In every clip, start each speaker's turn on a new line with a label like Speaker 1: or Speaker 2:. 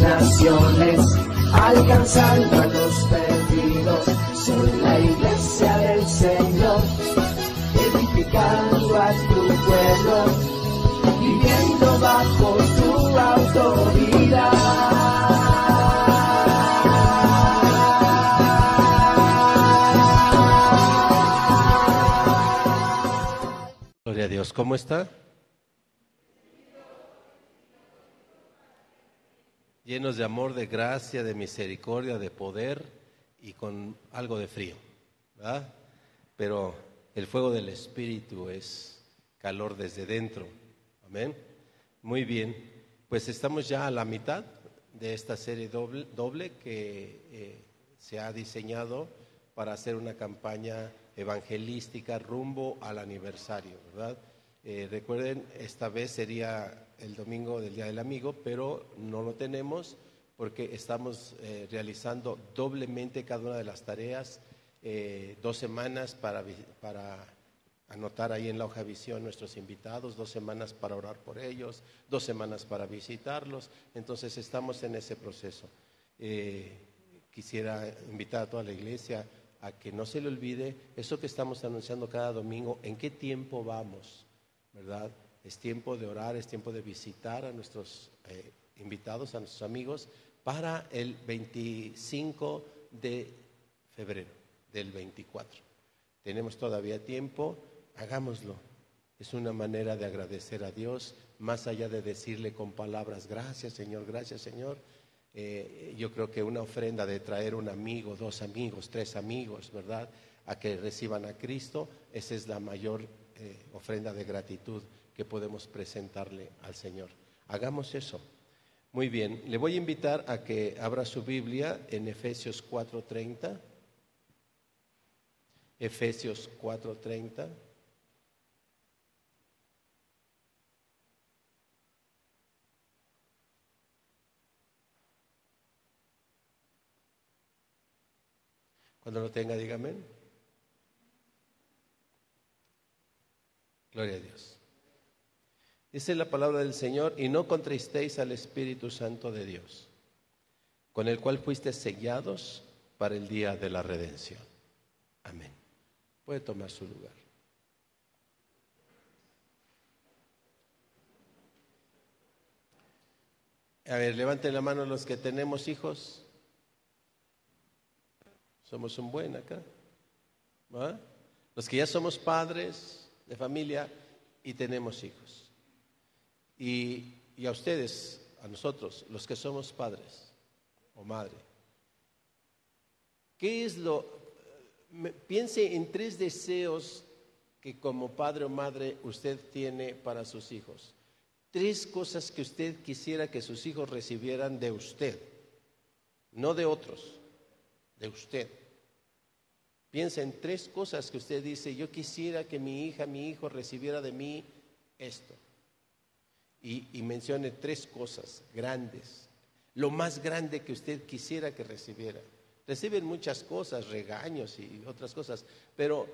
Speaker 1: naciones, alcanzando a los perdidos. Soy la iglesia del Señor, edificando a tu pueblo, viviendo bajo tu autoridad.
Speaker 2: Gloria a Dios, ¿cómo está? Llenos de amor, de gracia, de misericordia, de poder y con algo de frío, ¿verdad? Pero el fuego del Espíritu es calor desde dentro, amén. Muy bien, pues estamos ya a la mitad de esta serie doble, que eh, se ha diseñado para hacer una campaña evangelística rumbo al aniversario, ¿verdad? Eh, recuerden, esta vez sería el domingo del Día del Amigo, pero no lo tenemos porque estamos eh, realizando doblemente cada una de las tareas, eh, dos semanas para, para anotar ahí en la hoja visión nuestros invitados, dos semanas para orar por ellos, dos semanas para visitarlos. Entonces estamos en ese proceso. Eh, quisiera invitar a toda la iglesia a que no se le olvide eso que estamos anunciando cada domingo, en qué tiempo vamos, ¿verdad? Es tiempo de orar, es tiempo de visitar a nuestros eh, invitados, a nuestros amigos, para el 25 de febrero del 24. Tenemos todavía tiempo, hagámoslo. Es una manera de agradecer a Dios, más allá de decirle con palabras, gracias Señor, gracias Señor. Eh, yo creo que una ofrenda de traer un amigo, dos amigos, tres amigos, ¿verdad? A que reciban a Cristo, esa es la mayor eh, ofrenda de gratitud que podemos presentarle al Señor. Hagamos eso. Muy bien, le voy a invitar a que abra su Biblia en Efesios 4:30. Efesios 4:30. Cuando lo tenga, dígame. Gloria a Dios. Dice la palabra del Señor, y no contristéis al Espíritu Santo de Dios, con el cual fuiste sellados para el día de la redención. Amén. Puede tomar su lugar. A ver, levanten la mano los que tenemos hijos. Somos un buen acá. Los que ya somos padres de familia y tenemos hijos. Y, a ustedes, a nosotros, los que somos padres o madre, ¿qué es lo... Piense en tres deseos que como padre o madre usted tiene para sus hijos. Tres cosas que usted quisiera que sus hijos recibieran de usted, no de otros, de usted. Piensa en tres cosas que usted dice, yo quisiera que mi hija, mi hijo recibiera de mí esto y, mencione tres cosas grandes, lo más grande que usted quisiera que recibiera. Reciben muchas cosas, regaños y otras cosas, pero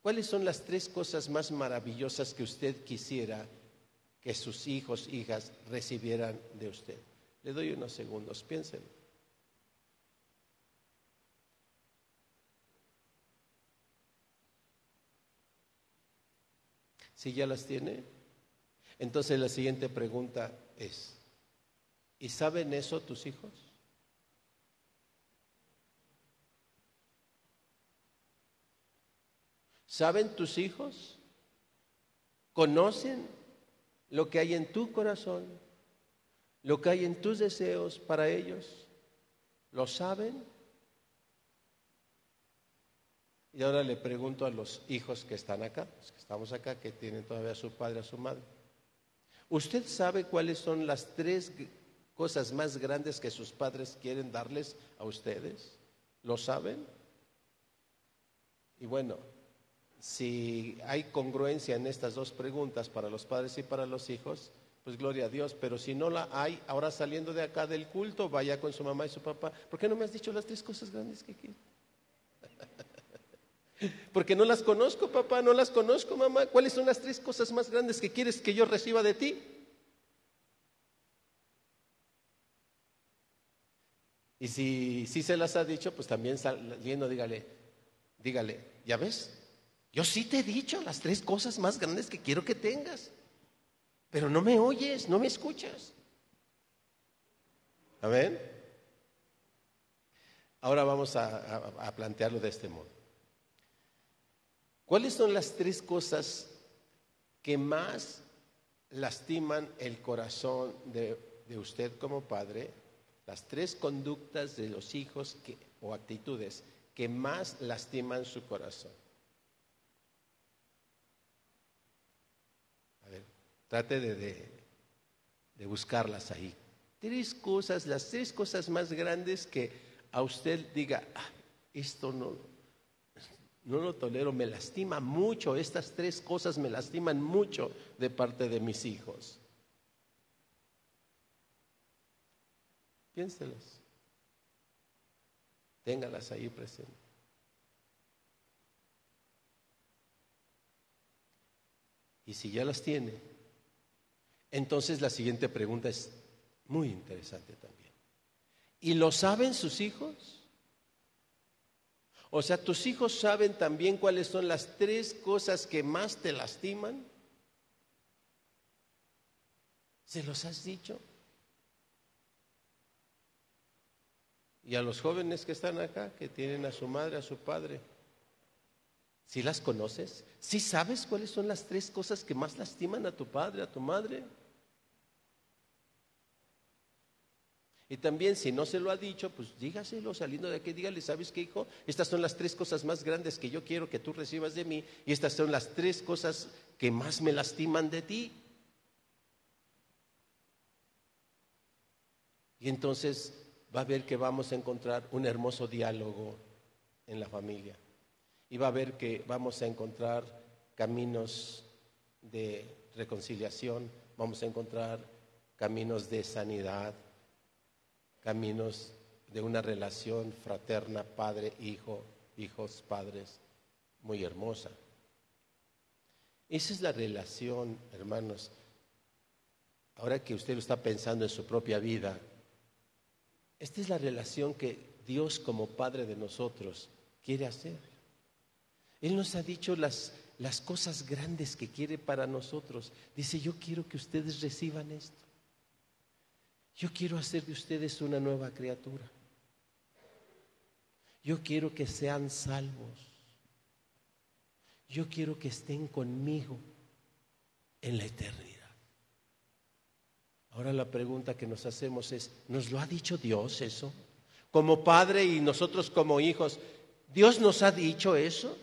Speaker 2: ¿cuáles son las tres cosas más maravillosas que usted quisiera que sus hijos, hijas recibieran de usted? Le doy unos segundos, piénsenlo. Si ya las tiene, entonces la siguiente pregunta es, ¿y saben eso tus hijos? ¿Saben tus hijos? ¿Conocen lo que hay en tu corazón? ¿Lo que hay en tus deseos para ellos? ¿Lo saben? Y ahora le pregunto a los hijos que están acá, que estamos acá, que tienen todavía a su padre, a su madre. ¿Usted sabe cuáles son las tres cosas más grandes que sus padres quieren darles a ustedes? ¿Lo saben? Y bueno, si hay congruencia en estas dos preguntas para los padres y para los hijos, pues gloria a Dios, pero si no la hay, ahora saliendo de acá del culto, vaya con su mamá y su papá, ¿por qué no me has dicho las tres cosas grandes que quiero? Porque no las conozco, papá, no las conozco, mamá. ¿Cuáles son las tres cosas más grandes que quieres que yo reciba de ti? Y si, si se las ha dicho, pues también saliendo, dígale, dígale, ¿ya ves? Yo sí te he dicho las tres cosas más grandes que quiero que tengas, pero no me oyes, no me escuchas. Amén. Ahora vamos a plantearlo de este modo. ¿Cuáles son las tres cosas que más lastiman el corazón de, usted como padre? Las tres conductas de los hijos o actitudes que más lastiman su corazón. A ver, trate de, de buscarlas ahí. Tres cosas, las tres cosas más grandes que a usted diga, ah, esto no, no lo tolero, me lastima mucho, estas tres cosas me lastiman mucho de parte de mis hijos. Piénselas. Téngalas ahí presentes. Y si ya las tiene, entonces la siguiente pregunta es muy interesante también. ¿Y lo saben sus hijos? O sea, tus hijos saben también cuáles son las tres cosas que más te lastiman. ¿Se los has dicho? Y a los jóvenes que están acá, que tienen a su madre, a su padre, ¿sí las conoces? ¿Sí sabes cuáles son las tres cosas que más lastiman a tu padre, a tu madre? Y también si no se lo ha dicho, pues dígaselo saliendo de aquí, dígale, ¿sabes qué, hijo? Estas son las tres cosas más grandes que yo quiero que tú recibas de mí y estas son las tres cosas que más me lastiman de ti. Y entonces va a ver que vamos a encontrar un hermoso diálogo en la familia. Y va a ver que vamos a encontrar caminos de reconciliación, vamos a encontrar caminos de sanidad, caminos de una relación fraterna, padre, hijo, hijos, padres, muy hermosa. Esa es la relación, hermanos. Ahora que usted lo está pensando en su propia vida, esta es la relación que Dios como Padre de nosotros quiere hacer. Él nos ha dicho las, las cosas grandes que quiere para nosotros. Dice, yo quiero que ustedes reciban esto. Yo quiero hacer de ustedes una nueva criatura. Yo quiero que sean salvos. Yo quiero que estén conmigo en la eternidad. Ahora la pregunta que nos hacemos es, ¿nos lo ha dicho Dios eso? Como padre y nosotros como hijos, ¿Dios nos ha dicho eso?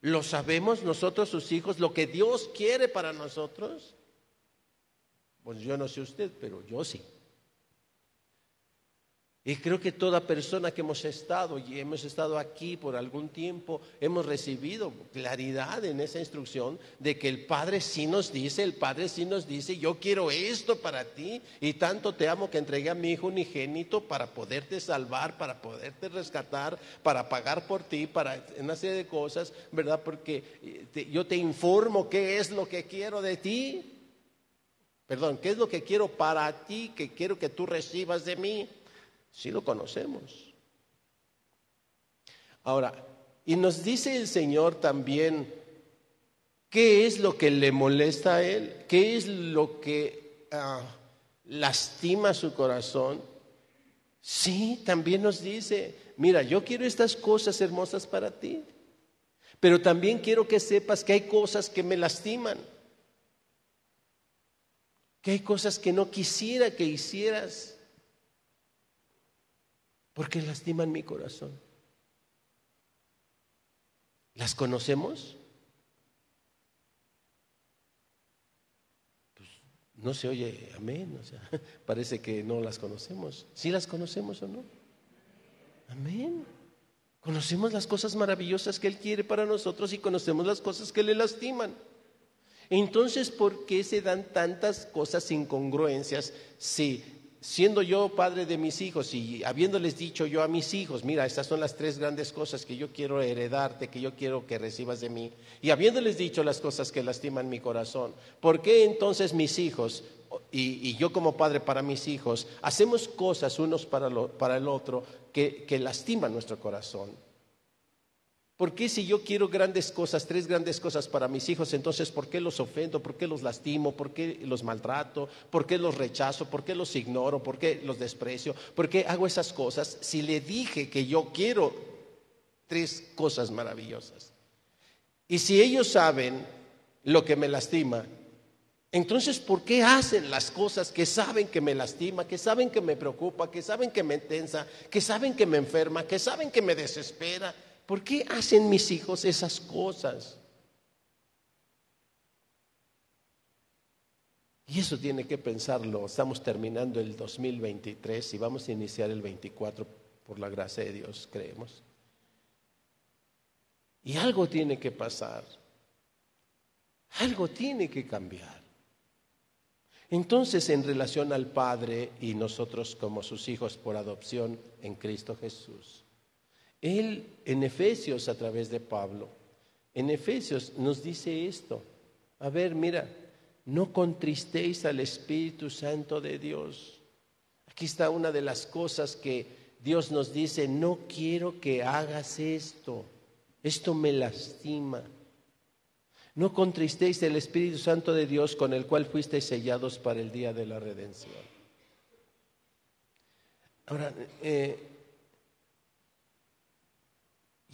Speaker 2: ¿Lo sabemos nosotros sus hijos, lo que Dios quiere para nosotros? Pues yo no sé usted, pero yo sí. Y creo que toda persona que hemos estado y hemos estado aquí por algún tiempo, hemos recibido claridad en esa instrucción de que el Padre sí nos dice, el Padre sí nos dice, yo quiero esto para ti y tanto te amo que entregué a mi Hijo unigénito para poderte salvar, para poderte rescatar, para pagar por ti, para una serie de cosas, ¿verdad? Porque eh, yo te informo qué es lo que quiero de ti. Perdón, qué es lo que quiero para ti, que quiero que tú recibas de mí. Sí lo conocemos. Ahora, y nos dice el Señor también qué es lo que le molesta a Él, qué es lo que ah, lastima su corazón. Sí, también nos dice, mira, yo quiero estas cosas hermosas para ti, pero también quiero que sepas que hay cosas que me lastiman, que hay cosas que no quisiera que hicieras porque lastiman mi corazón. ¿Las conocemos? Pues No se oye amén, parece que no las conocemos. ¿Sí las conocemos o no? Amén. Conocemos las cosas maravillosas que Él quiere para nosotros y conocemos las cosas que le lastiman. Entonces, ¿por qué se dan tantas cosas incongruencias si siendo yo padre de mis hijos y habiéndoles dicho yo a mis hijos, mira, estas son las tres grandes cosas que yo quiero heredarte, que yo quiero que recibas de mí, y habiéndoles dicho las cosas que lastiman mi corazón, ¿por qué entonces mis hijos y, yo como padre para mis hijos hacemos cosas unos para, para el otro que, que lastiman nuestro corazón? ¿Por qué si yo quiero grandes cosas, tres grandes cosas para mis hijos, entonces por qué los ofendo, por qué los lastimo, por qué los maltrato, por qué los rechazo, por qué los ignoro, por qué los desprecio, por qué hago esas cosas si le dije que yo quiero tres cosas maravillosas? Y si ellos saben lo que me lastima, entonces ¿por qué hacen las cosas que saben que me lastima, que saben que me preocupa, que saben que me tensa, que saben que me enferma, que saben que me desespera? ¿Por qué hacen mis hijos esas cosas? Y eso tiene que pensarlo. Estamos terminando el 2023 y vamos a iniciar el 24 por la gracia de Dios, creemos. Y algo tiene que pasar. Algo tiene que cambiar. Entonces, en relación al Padre y nosotros como sus hijos por adopción en Cristo Jesús, él en Efesios a través de Pablo, en Efesios nos dice esto. A ver, mira, no contristéis al Espíritu Santo de Dios. Aquí está una de las cosas que Dios nos dice, no quiero que hagas esto, esto me lastima. No contristéis el Espíritu Santo de Dios con el cual fuisteis sellados para el día de la redención. Ahora, eh,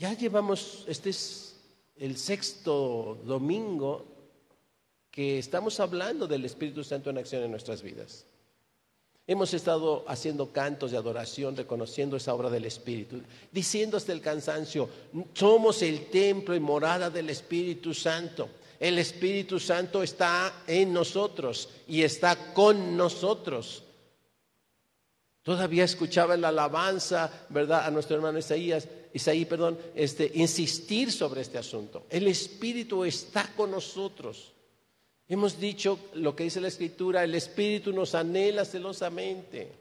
Speaker 2: ya llevamos, este es el sexto domingo que estamos hablando del Espíritu Santo en acción en nuestras vidas. Hemos estado haciendo cantos de adoración, reconociendo esa obra del Espíritu, diciendo hasta el cansancio, somos el templo y morada del Espíritu Santo. El Espíritu Santo está en nosotros y está con nosotros. Todavía escuchaba la alabanza, ¿verdad? A nuestro hermano Isaías, Isaí, perdón, este, insistir sobre este asunto. El Espíritu está con nosotros. Hemos dicho lo que dice la Escritura, el Espíritu nos anhela celosamente.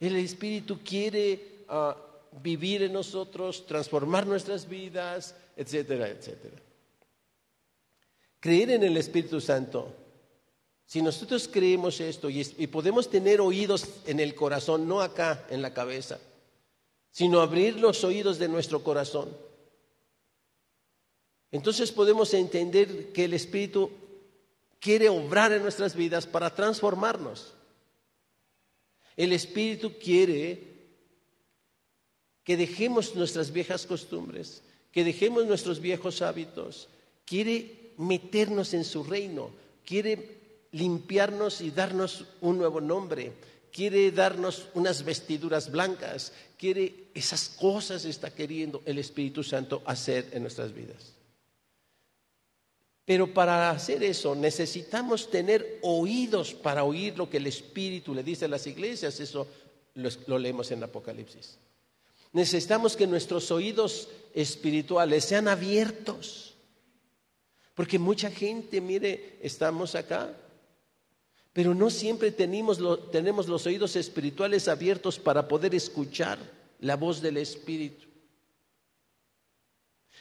Speaker 2: El Espíritu quiere ah, vivir en nosotros, transformar nuestras vidas, etcétera, etcétera. Creer en el Espíritu Santo si nosotros creemos esto y, podemos tener oídos en el corazón, no acá en la cabeza, sino abrir los oídos de nuestro corazón, entonces podemos entender que el Espíritu quiere obrar en nuestras vidas para transformarnos. El Espíritu quiere que dejemos nuestras viejas costumbres, que dejemos nuestros viejos hábitos, quiere meternos en su reino, quiere limpiarnos y darnos un nuevo nombre, quiere darnos unas vestiduras blancas, quiere esas cosas está queriendo el Espíritu Santo hacer en nuestras vidas. Pero para hacer eso necesitamos tener oídos para oír lo que el Espíritu le dice a las iglesias, eso lo, leemos en Apocalipsis. Necesitamos que nuestros oídos espirituales sean abiertos. Porque mucha gente, mire, estamos acá pero no siempre tenemos, tenemos los oídos espirituales abiertos para poder escuchar la voz del Espíritu.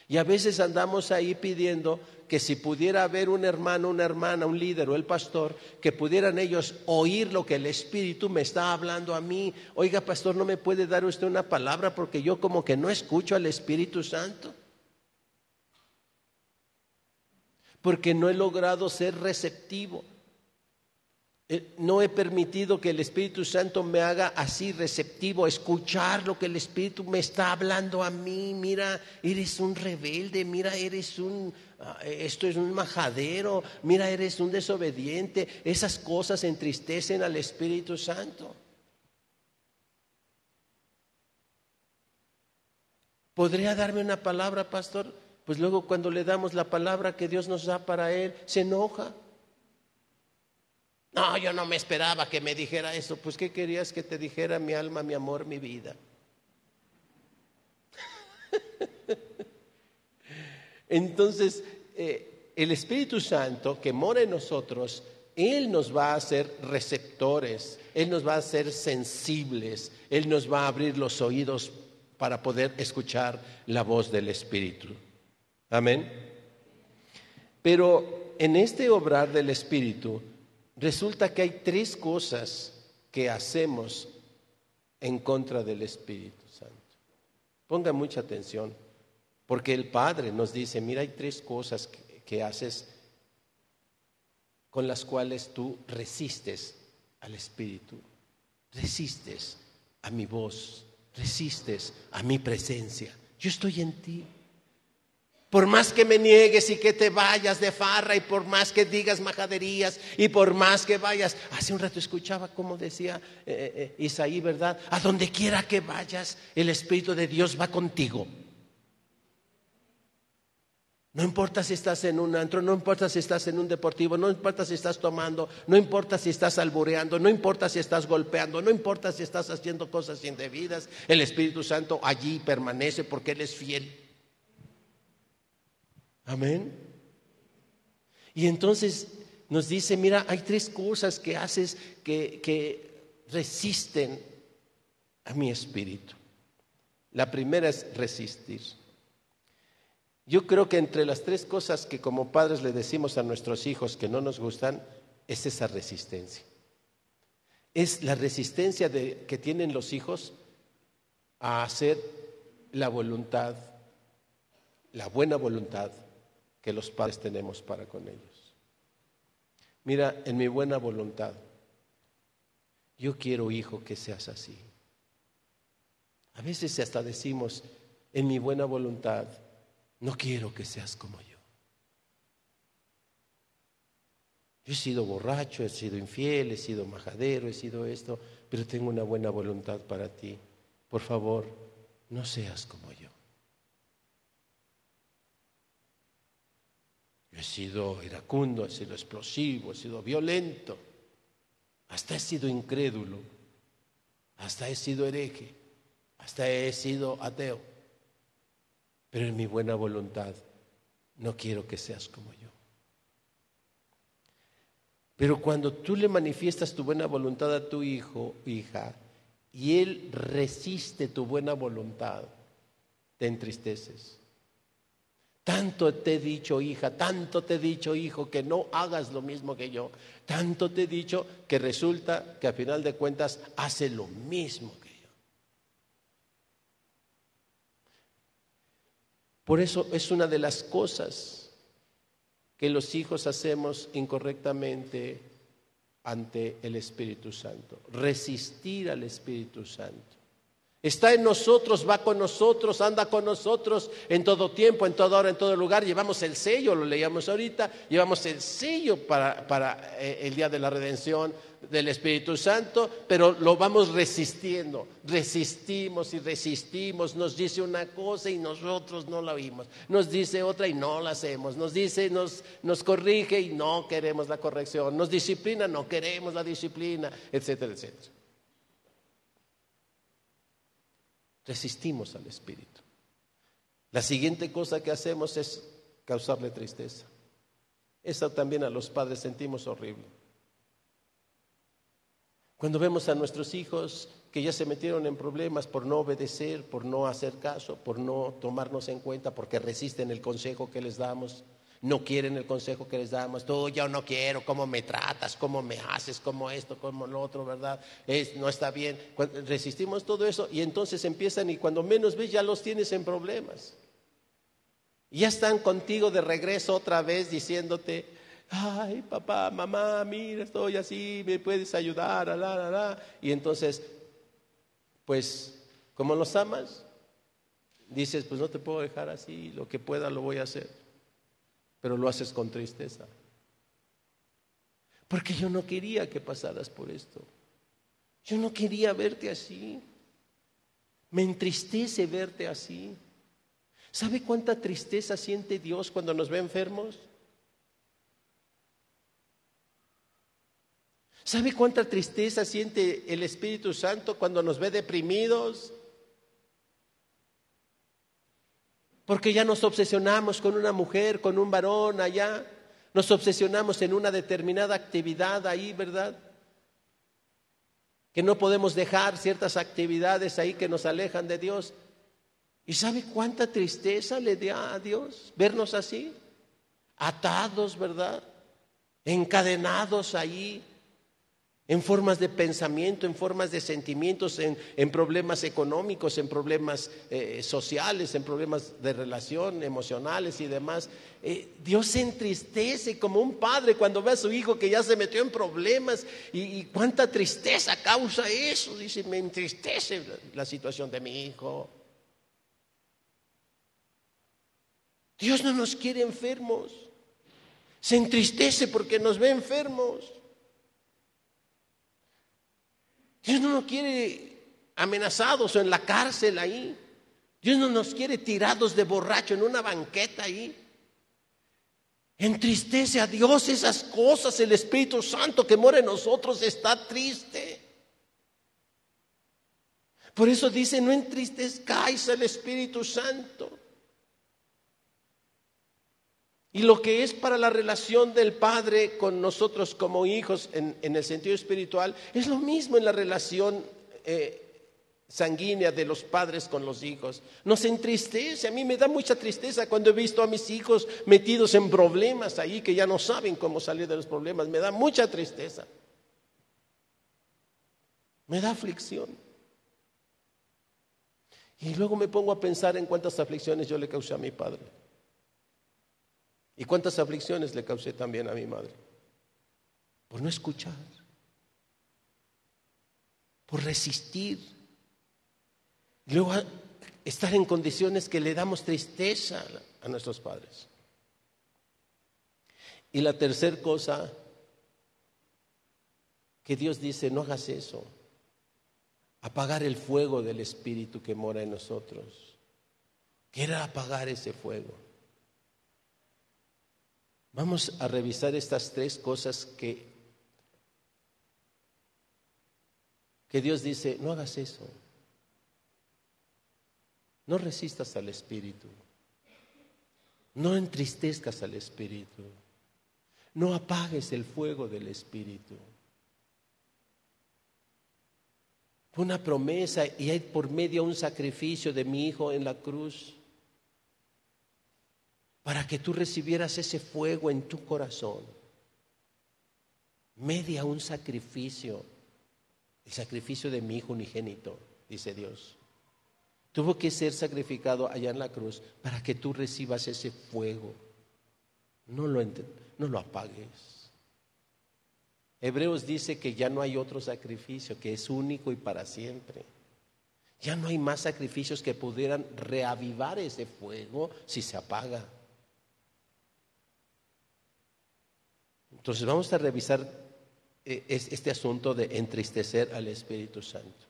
Speaker 2: Y a veces andamos ahí pidiendo que si pudiera haber un hermano, una hermana, un líder o el pastor, que pudieran ellos oír lo que el Espíritu me está hablando a mí. Oiga, pastor, ¿no me puede dar usted una palabra porque yo como que no escucho al Espíritu Santo? Porque no he logrado ser receptivo. Eh, no he permitido que el Espíritu Santo me haga así receptivo, escuchar lo que el Espíritu me está hablando a mí. Mira, eres un rebelde, mira, eres un, ah, esto es un majadero, mira, eres un desobediente. Esas cosas entristecen al Espíritu Santo. ¿Podría darme una palabra, pastor? Pues luego cuando le damos la palabra que Dios nos da para él, se enoja. No, yo no me esperaba que me dijera eso. Pues, ¿qué querías que te dijera mi alma, mi amor, mi vida? Entonces, eh, el Espíritu Santo que mora en nosotros, Él nos va a hacer receptores, Él nos va a hacer sensibles, Él nos va a abrir los oídos para poder escuchar la voz del Espíritu. Amén. Pero en este obrar del Espíritu, resulta que hay tres cosas que hacemos en contra del Espíritu Santo. Ponga mucha atención, porque el Padre nos dice, mira, hay tres cosas que, haces con las cuales tú resistes al Espíritu, resistes a mi voz, resistes a mi presencia. Yo estoy en ti. Por más que me niegues y que te vayas de farra y por más que digas majaderías y por más que vayas, hace un rato escuchaba como decía eh, eh, eh, Isaí, ¿verdad? A donde quiera que vayas, el Espíritu de Dios va contigo. No importa si estás en un antro, no importa si estás en un deportivo, no importa si estás tomando, no importa si estás albureando, no importa si estás golpeando, no importa si estás haciendo cosas indebidas, el Espíritu Santo allí permanece porque Él es fiel. Amén. Y entonces nos dice, mira, hay tres cosas que haces que, que resisten a mi espíritu. La primera es resistir. Yo creo que entre las tres cosas que como padres le decimos a nuestros hijos que no nos gustan, es esa resistencia. Es la resistencia que tienen los hijos a hacer la voluntad, la buena voluntad que los padres tenemos para con ellos. Mira, en mi buena voluntad, yo quiero, hijo, que seas así. A veces hasta decimos, en mi buena voluntad, no quiero que seas como yo. Yo he sido borracho, he sido infiel, he sido majadero, he sido esto, pero tengo una buena voluntad para ti. Por favor, no seas como yo. He sido iracundo, he sido explosivo, he sido violento, hasta he sido incrédulo, hasta he sido hereje, hasta he sido ateo. Pero en mi buena voluntad no quiero que seas como yo. Pero cuando tú le manifiestas tu buena voluntad a tu hijo, hija, y él resiste tu buena voluntad, te entristeces. Tanto te he dicho, hija, tanto te he dicho, hijo, que no hagas lo mismo que yo. Tanto te he dicho que resulta que a final de cuentas hace lo mismo que yo. Por eso es una de las cosas que los hijos hacemos incorrectamente ante el Espíritu Santo. Resistir al Espíritu Santo. Está en nosotros, va con nosotros, anda con nosotros en todo tiempo, en toda hora, en todo lugar. Llevamos el sello, lo leíamos ahorita, llevamos el sello para, eh, el día de la redención del Espíritu Santo, pero lo vamos resistiendo. Resistimos y resistimos. Nos dice una cosa y nosotros no la oímos. Nos dice otra y no la hacemos. Nos dice, nos, nos corrige y no queremos la corrección. Nos disciplina, no queremos la disciplina, etcétera, etcétera. Resistimos al Espíritu. La siguiente cosa que hacemos es causarle tristeza. Eso también a los padres sentimos horrible. Cuando vemos a nuestros hijos que ya se metieron en problemas por no obedecer, por no hacer caso, por no tomarnos en cuenta, porque resisten el consejo que les damos, no quieren el consejo que les damos. Tú, yo no quiero, cómo me tratas, cómo me haces, cómo esto, cómo lo otro, ¿verdad? No está bien. resistimos todo eso y entonces empiezan y cuando menos ves ya los tienes en problemas. Ya están contigo de regreso otra vez diciéndote, ay papá, mamá, mira, estoy así, me puedes ayudar, Y entonces, pues, como los amas, dices, pues no te puedo dejar así, lo que pueda lo voy a hacer pero lo haces con tristeza. Porque yo no quería que pasaras por esto. Yo no quería verte así. Me entristece verte así. ¿Sabe cuánta tristeza siente Dios cuando nos ve enfermos? ¿Sabe cuánta tristeza siente el Espíritu Santo cuando nos ve deprimidos? Porque ya nos obsesionamos con una mujer, con un varón allá, nos obsesionamos en una determinada actividad ahí, ¿verdad? Que no podemos dejar ciertas actividades ahí que nos alejan de Dios. ¿Y sabe cuánta tristeza le da a Dios vernos así? Atados, ¿verdad? Encadenados ahí en formas de pensamiento, en formas de sentimientos, en, problemas económicos, en problemas eh, sociales, en problemas de relación, emocionales y demás. Eh, Dios se entristece como un padre cuando ve a su hijo que ya se metió en problemas y, y cuánta tristeza causa eso. Dice, me entristece la situación de mi hijo. Dios no nos quiere enfermos. Se entristece porque nos ve enfermos. Dios no nos quiere amenazados o en la cárcel ahí. Dios no nos quiere tirados de borracho en una banqueta ahí. Entristece a Dios esas cosas. El Espíritu Santo que mora en nosotros está triste. Por eso dice, no entristezcáis al Espíritu Santo. Y lo que es para la relación del Padre con nosotros como hijos en, el sentido espiritual, es lo mismo en la relación eh, sanguínea de los padres con los hijos. Nos entristece, a mí me da mucha tristeza cuando he visto a mis hijos metidos en problemas ahí que ya no saben cómo salir de los problemas, me da mucha tristeza. Me da aflicción. Y luego me pongo a pensar en cuántas aflicciones yo le causé a mi padre. ¿Y cuántas aflicciones le causé también a mi madre? Por no escuchar, por resistir. Y luego estar en condiciones que le damos tristeza a nuestros padres. Y la tercera cosa que Dios dice, no hagas eso. Apagar el fuego del Espíritu que mora en nosotros. Quiera apagar ese fuego. Vamos a revisar estas tres cosas que, que Dios dice, no hagas eso. No resistas al Espíritu. No entristezcas al Espíritu. No apagues el fuego del Espíritu. Una promesa y hay por medio un sacrificio de mi Hijo en la cruz para que tú recibieras ese fuego en tu corazón. Media un sacrificio, el sacrificio de mi hijo unigénito, dice Dios. Tuvo que ser sacrificado allá en la cruz para que tú recibas ese fuego. No lo, no lo apagues. Hebreos dice que ya no hay otro sacrificio, que es único y para siempre. Ya no hay más sacrificios que pudieran reavivar ese fuego si se apaga. Entonces vamos a revisar eh, este asunto de entristecer al Espíritu Santo.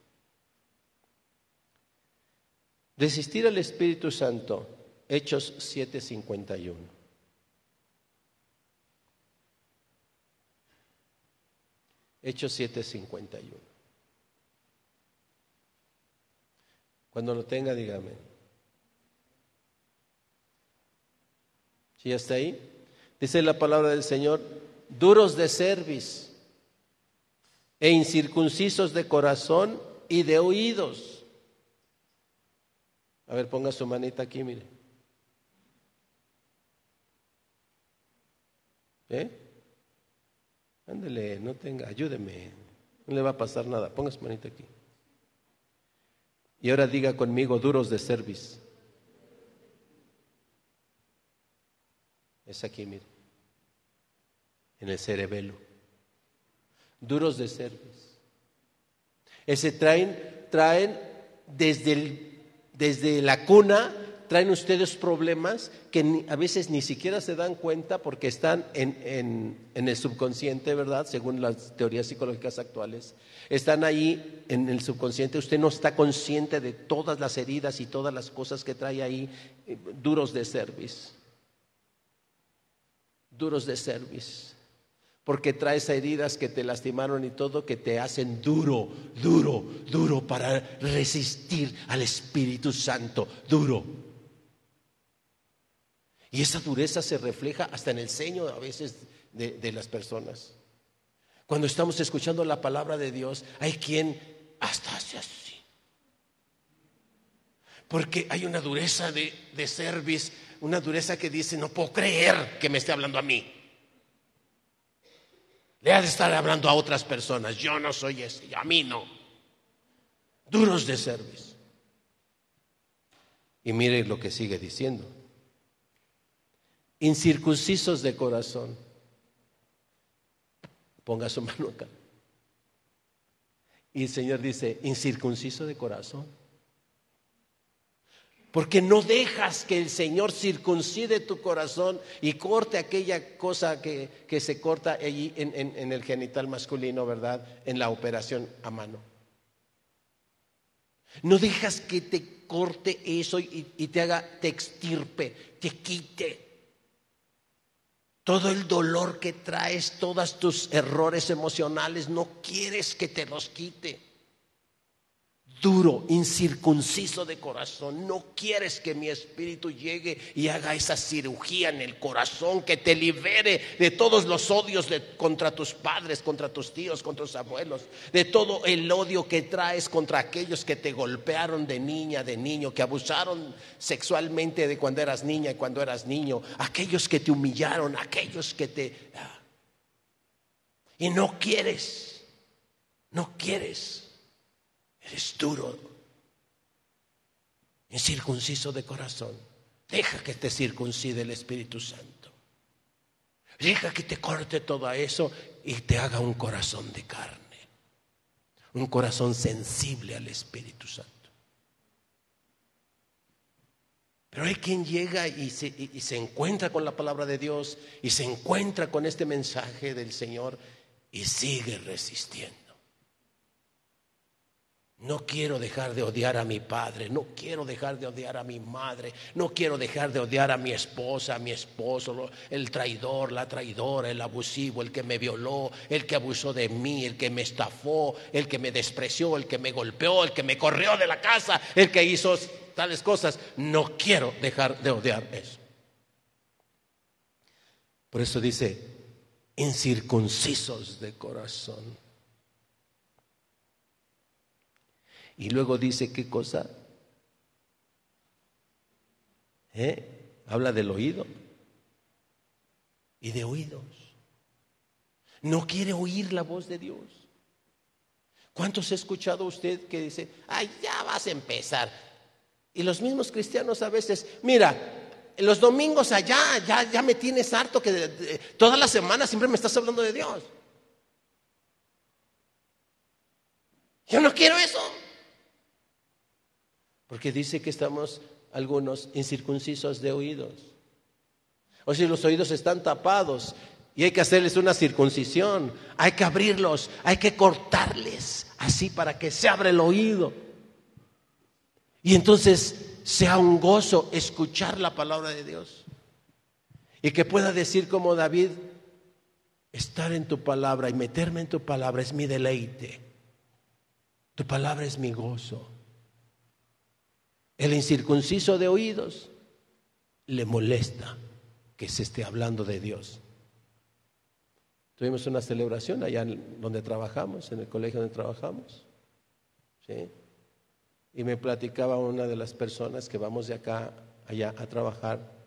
Speaker 2: Resistir al Espíritu Santo, Hechos 7:51. Hechos 7:51. Cuando lo tenga, dígame. ¿Sí está ahí? Dice la palabra del Señor, duros de cerviz e incircuncisos de corazón y de oídos. A ver, ponga su manita aquí, mire. ¿Eh? Ándele, no tenga, ayúdeme. No le va a pasar nada. Ponga su manita aquí. Y ahora diga conmigo, duros de cerviz. Es aquí, mire en el cerebelo. Duros de cerviz. Ese traen, traen desde, desde la cuna, traen ustedes problemas que a veces ni siquiera se dan cuenta porque están en, en, el subconsciente, ¿verdad? Según las teorías psicológicas actuales. Están ahí en el subconsciente, usted no está consciente de todas las heridas y todas las cosas que trae ahí, eh, duros de cerviz. Duros de cerviz. Porque traes heridas que te lastimaron y todo, que te hacen duro, duro, duro para resistir al Espíritu Santo, duro. Y esa dureza se refleja hasta en el ceño a veces de, las personas. Cuando estamos escuchando la palabra de Dios, hay quien hasta hace así. Porque hay una dureza de, de cerviz, una dureza que dice, no puedo creer que me esté hablando a mí. Le ha de estar hablando a otras personas. Yo no soy ese, a mí no. Duros de cerviz. Y mire lo que sigue diciendo. Incircuncisos de corazón. Ponga su mano acá. Y el Señor dice, incircunciso de corazón. Porque no dejas que el Señor circuncide tu corazón y corte aquella cosa que, se corta allí en, el genital masculino, ¿verdad? En la operación a mano. No dejas que te corte eso y, y te haga, te extirpe, te quite todo el dolor que traes, todos tus errores emocionales, no quieres que te los quite duro, incircunciso de corazón. No quieres que mi espíritu llegue y haga esa cirugía en el corazón que te libere de todos los odios contra tus padres, contra tus tíos, contra tus abuelos, de todo el odio que traes contra aquellos que te golpearon de niña, de niño, que abusaron sexualmente de cuando eras niña y cuando eras niño, aquellos que te humillaron, aquellos que te... Ah. Y no quieres, no quieres Eres duro, incircunciso de corazón. Deja que te circuncide el Espíritu Santo. Deja que te corte todo eso y te haga un corazón de carne. Un corazón sensible al Espíritu Santo. Pero hay quien llega y se, y se, encuentra con la palabra de Dios y se encuentra con este mensaje del Señor y sigue resistiendo. No quiero dejar de odiar a mi padre, no quiero dejar de odiar a mi madre, no quiero dejar de odiar a mi esposa, a mi esposo, el traidor, la traidora, el abusivo, el que me violó, el que abusó de mí, el que me estafó, el que me despreció, el que me golpeó, el que me corrió de la casa, el que hizo tales cosas. No quiero dejar de odiar eso. Por eso dice, incircuncisos de corazón. Y luego dice qué cosa. ¿Eh? Habla del oído y de oídos. No quiere oír la voz de Dios. ¿Cuántos ha escuchado usted que dice, ay, ya vas a empezar? Y los mismos cristianos a veces, mira, los domingos allá, ya, ya me tienes harto que todas las semanas siempre me estás hablando de Dios. Yo no quiero eso. Porque dice que estamos algunos incircuncisos de oídos. O si los oídos están tapados y hay que hacerles una circuncisión, hay que abrirlos, hay que cortarles así para que se abra el oído. Y entonces sea un gozo escuchar la palabra de Dios. Y que pueda decir como David, estar en tu palabra y meterme en tu palabra es mi deleite. Tu palabra es mi gozo. El incircunciso de oídos le molesta que se esté hablando de Dios. Tuvimos una celebración allá donde trabajamos, en el colegio donde trabajamos. ¿sí? Y me platicaba una de las personas que vamos de acá allá a trabajar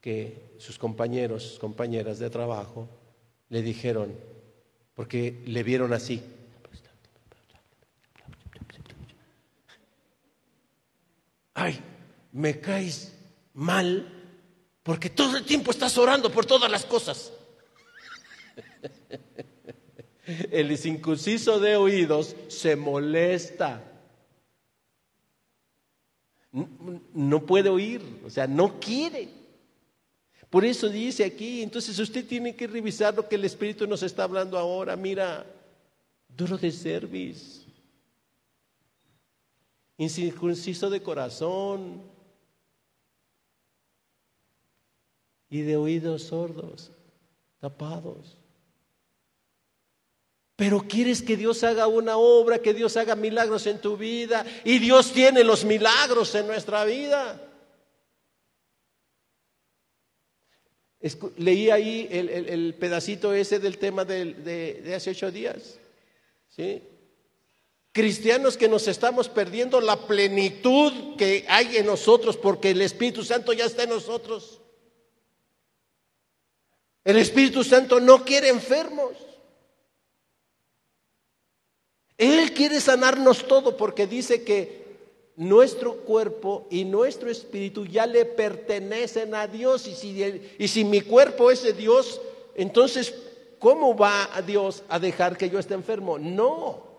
Speaker 2: que sus compañeros, compañeras de trabajo, le dijeron, porque le vieron así, ay, me caes mal porque todo el tiempo estás orando por todas las cosas. El incircunciso de oídos se molesta. No puede oír, o sea, no quiere. Por eso dice aquí, entonces usted tiene que revisar lo que el Espíritu nos está hablando ahora. Mira, duro de servicio incircunciso de corazón y de oídos sordos, tapados. Pero quieres que Dios haga una obra, que Dios haga milagros en tu vida. Y Dios tiene los milagros en nuestra vida. leí ahí el, pedacito ese del tema de, de hace ocho días. ¿sí? Cristianos que nos estamos perdiendo la plenitud que hay en nosotros porque el Espíritu Santo ya está en nosotros. El Espíritu Santo no quiere enfermos. Él quiere sanarnos todo porque dice que nuestro cuerpo y nuestro espíritu ya le pertenecen a Dios. Y si, mi cuerpo es de Dios, entonces, ¿cómo va Dios a dejar que yo esté enfermo? No.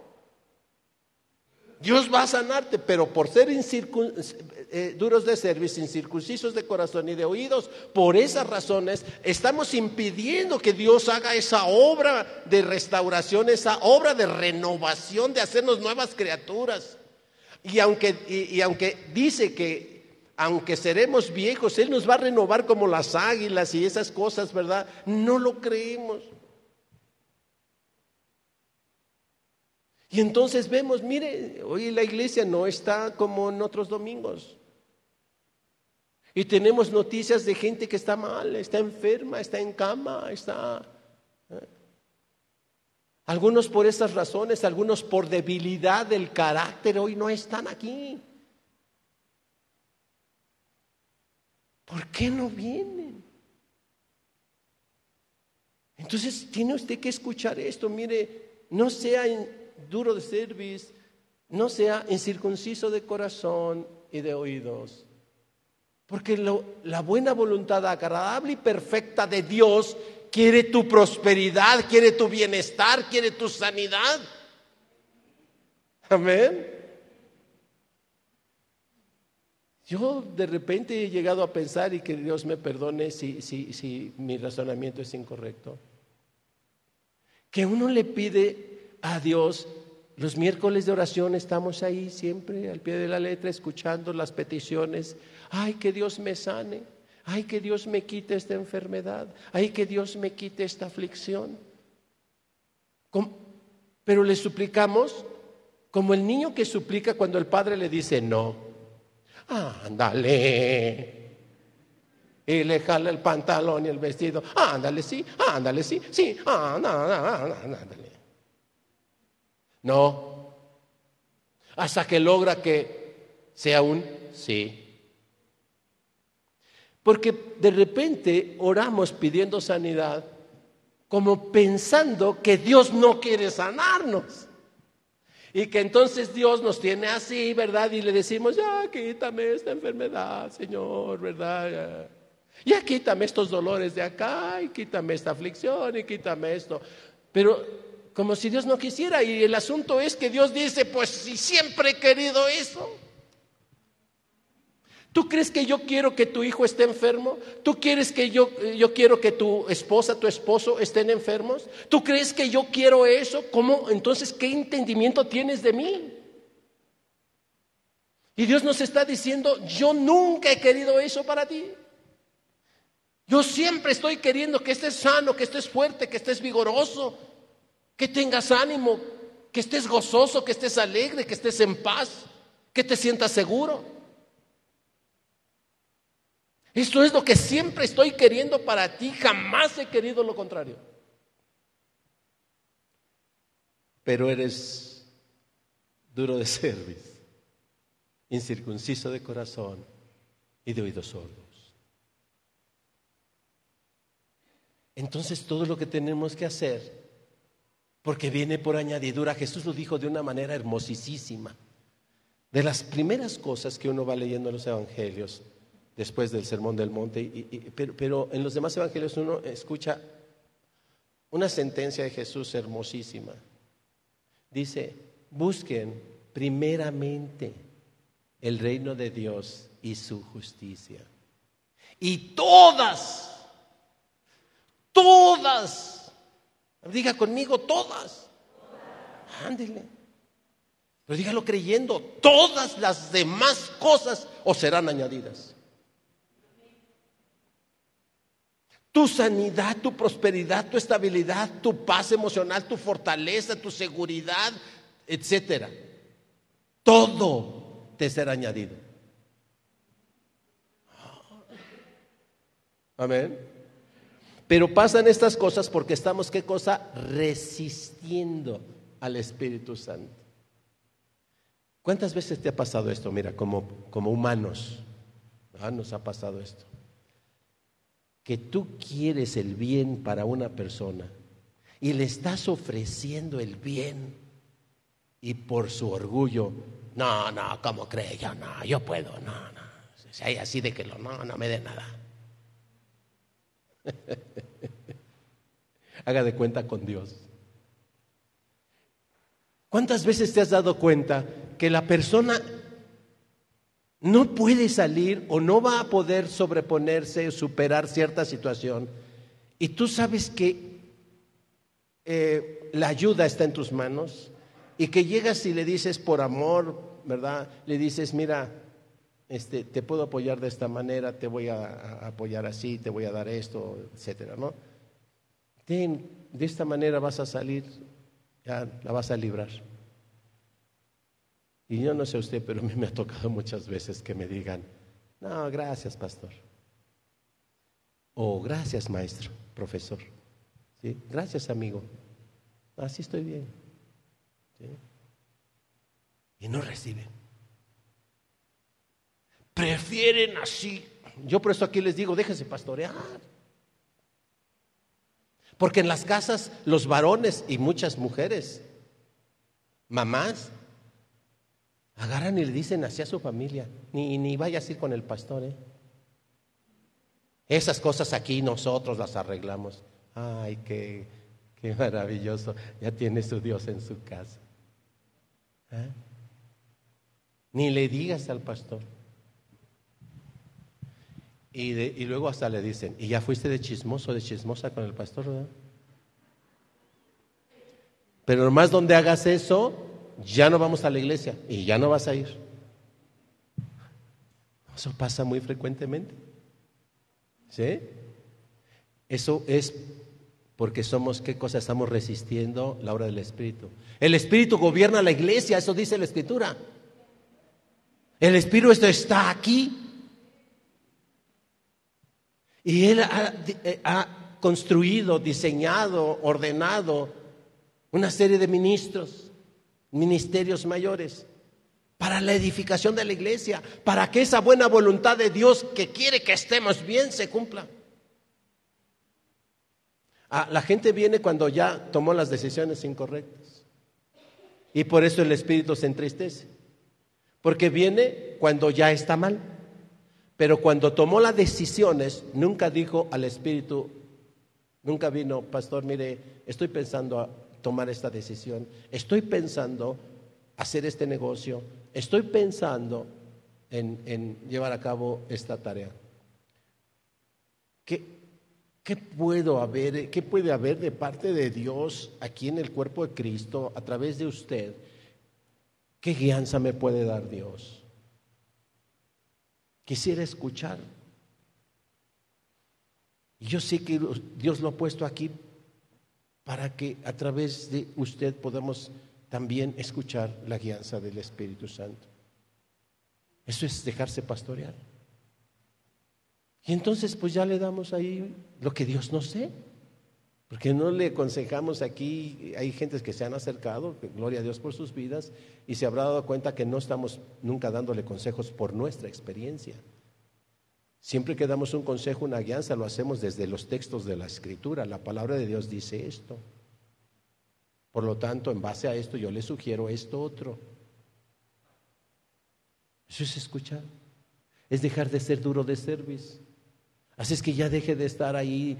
Speaker 2: Dios va a sanarte, pero por ser eh, duros de servicio, incircuncisos de corazón y de oídos, por esas razones estamos impidiendo que Dios haga esa obra de restauración, esa obra de renovación, de hacernos nuevas criaturas. Y aunque, y aunque dice que aunque seremos viejos, Él nos va a renovar como las águilas y esas cosas, ¿verdad? No lo creemos. Y entonces vemos, mire, hoy la iglesia no está como en otros domingos. Y tenemos noticias de gente que está mal, está enferma, está en cama, está... ¿eh? Algunos por esas razones, algunos por debilidad del carácter, hoy no están aquí. ¿Por qué no vienen? Entonces tiene usted que escuchar esto. Mire, no sea duro de servicio, no sea incircunciso de corazón y de oídos. Porque la buena voluntad agradable y perfecta de Dios quiere tu prosperidad, quiere tu bienestar, quiere tu sanidad. Amén. Yo de repente he llegado a pensar, y que Dios me perdone si, si, si mi razonamiento es incorrecto, que uno le pide a Dios. Los miércoles de oración estamos ahí siempre al pie de la letra escuchando las peticiones. Ay, que Dios me sane. Ay, que Dios me quite esta enfermedad. Ay, que Dios me quite esta aflicción. Pero le suplicamos como el niño que suplica cuando el padre le dice no. Ándale. Y le jala el pantalón y el vestido. Ándale, sí, ándale, sí, sí, ándale, ándale. No. Hasta que logra que sea un sí. Porque de repente oramos pidiendo sanidad como pensando que Dios no quiere sanarnos. Y que entonces Dios nos tiene así, ¿verdad? Y le decimos, ya quítame esta enfermedad, Señor, ¿verdad? Ya, quítame estos dolores de acá, y quítame esta aflicción, y quítame esto. Pero como si Dios no quisiera. Y el asunto es que Dios dice, pues si siempre he querido eso. ¿Tú crees que yo quiero que tu hijo esté enfermo? ¿Tú quieres que yo, yo quiero que tu esposa, tu esposo estén enfermos? ¿Tú crees que yo quiero eso? ¿Cómo? Entonces, ¿qué entendimiento tienes de mí? Y Dios nos está diciendo, yo nunca he querido eso para ti. Yo siempre estoy queriendo que estés sano, que estés fuerte, que estés vigoroso, que tengas ánimo, que estés gozoso, que estés alegre, que estés en paz, que te sientas seguro. Esto es lo que siempre estoy queriendo para ti, jamás he querido lo contrario. Pero eres duro de servicio, incircunciso de corazón y de oídos sordos. Entonces todo lo que tenemos que hacer porque viene por añadidura. Jesús lo dijo de una manera hermosísima. De las primeras cosas que uno va leyendo en los evangelios, después del Sermón del Monte, pero, en los demás evangelios uno escucha una sentencia de Jesús hermosísima. Dice, busquen primeramente el reino de Dios y su justicia. Y todas, todas Diga conmigo todas. Ándele. Pero dígalo creyendo, todas las demás cosas os serán añadidas. tu sanidad, tu prosperidad, tu estabilidad, tu paz emocional, tu fortaleza, tu seguridad, etcétera. Todo te será añadido. Amén. Pero pasan estas cosas porque estamos, ¿qué cosa? Resistiendo al Espíritu Santo. ¿Cuántas veces te ha pasado esto? Mira, como, como humanos, nos ha pasado esto. Que tú quieres el bien para una persona y le estás ofreciendo el bien y por su orgullo, no, no, ¿cómo cree? Yo no, yo puedo, no, no. Si hay así de que lo, no, no me dé nada. Haga de cuenta con Dios. ¿Cuántas veces te has dado cuenta que la persona no puede salir o no va a poder sobreponerse, superar cierta situación? Y tú sabes que eh, la ayuda está en tus manos y que llegas y le dices por amor, ¿verdad? Le dices, mira, este, te puedo apoyar de esta manera, te voy a, apoyar así, te voy a dar esto, etcétera, ¿no? de esta manera vas a salir, ya la vas a librar. Y yo no sé usted, pero a mí me ha tocado muchas veces que me digan, no, gracias, pastor. O gracias, maestro, profesor. Gracias, amigo. Así estoy bien. Y no reciben prefieren así. Yo por eso aquí les digo, déjense pastorear. Porque en las casas los varones y muchas mujeres, mamás, agarran y le dicen así a su familia, ni, ni vayas a ir con el pastor. ¿eh? Esas cosas aquí nosotros las arreglamos. Ay, qué, qué maravilloso. Ya tiene su Dios en su casa. ¿Eh? Ni le digas al pastor. Y, luego hasta le dicen, ¿y ya fuiste de chismoso, de chismosa con el pastor? Pero nomás donde hagas eso, ya no vamos a la iglesia y ya no vas a ir. Eso pasa muy frecuentemente. ¿Sí? Eso es porque somos, ¿qué cosa estamos resistiendo? La obra del Espíritu. El Espíritu gobierna la iglesia, eso dice la Escritura. El Espíritu está aquí y Él eh, ha, construido, diseñado, ordenado una serie de ministros, ministerios mayores, para la edificación de la iglesia, para que esa buena voluntad de Dios que quiere que estemos bien se cumpla. Ah, la gente viene cuando ya tomó las decisiones incorrectas. Y por eso el Espíritu se entristece. Porque viene cuando ya está mal. Pero cuando tomó las decisiones, nunca dijo al Espíritu, nunca vino, pastor, mire, estoy pensando a tomar esta decisión, estoy pensando hacer este negocio, estoy pensando en, llevar a cabo esta tarea. ¿Qué, ¿Qué puedo haber, qué puede haber de parte de Dios aquí en el cuerpo de Cristo a través de usted? ¿Qué guianza me puede dar Dios? Quisiera escuchar. Y yo sé que Dios lo ha puesto aquí para que a través de usted podamos también escuchar la guianza del Espíritu Santo. Eso es dejarse pastorear. Y entonces pues ya le damos ahí lo que Dios nos sé. Porque no le aconsejamos aquí, hay gentes que se han acercado, gloria a Dios por sus vidas, y se habrá dado cuenta que no estamos nunca dándole consejos por nuestra experiencia. Siempre que damos un consejo, una guianza, lo hacemos desde los textos de la Escritura. La palabra de Dios dice esto. Por lo tanto, en base a esto, yo le sugiero esto otro. Eso es escuchar. Es dejar de ser duro de servicio. Así es que ya deje de estar ahí.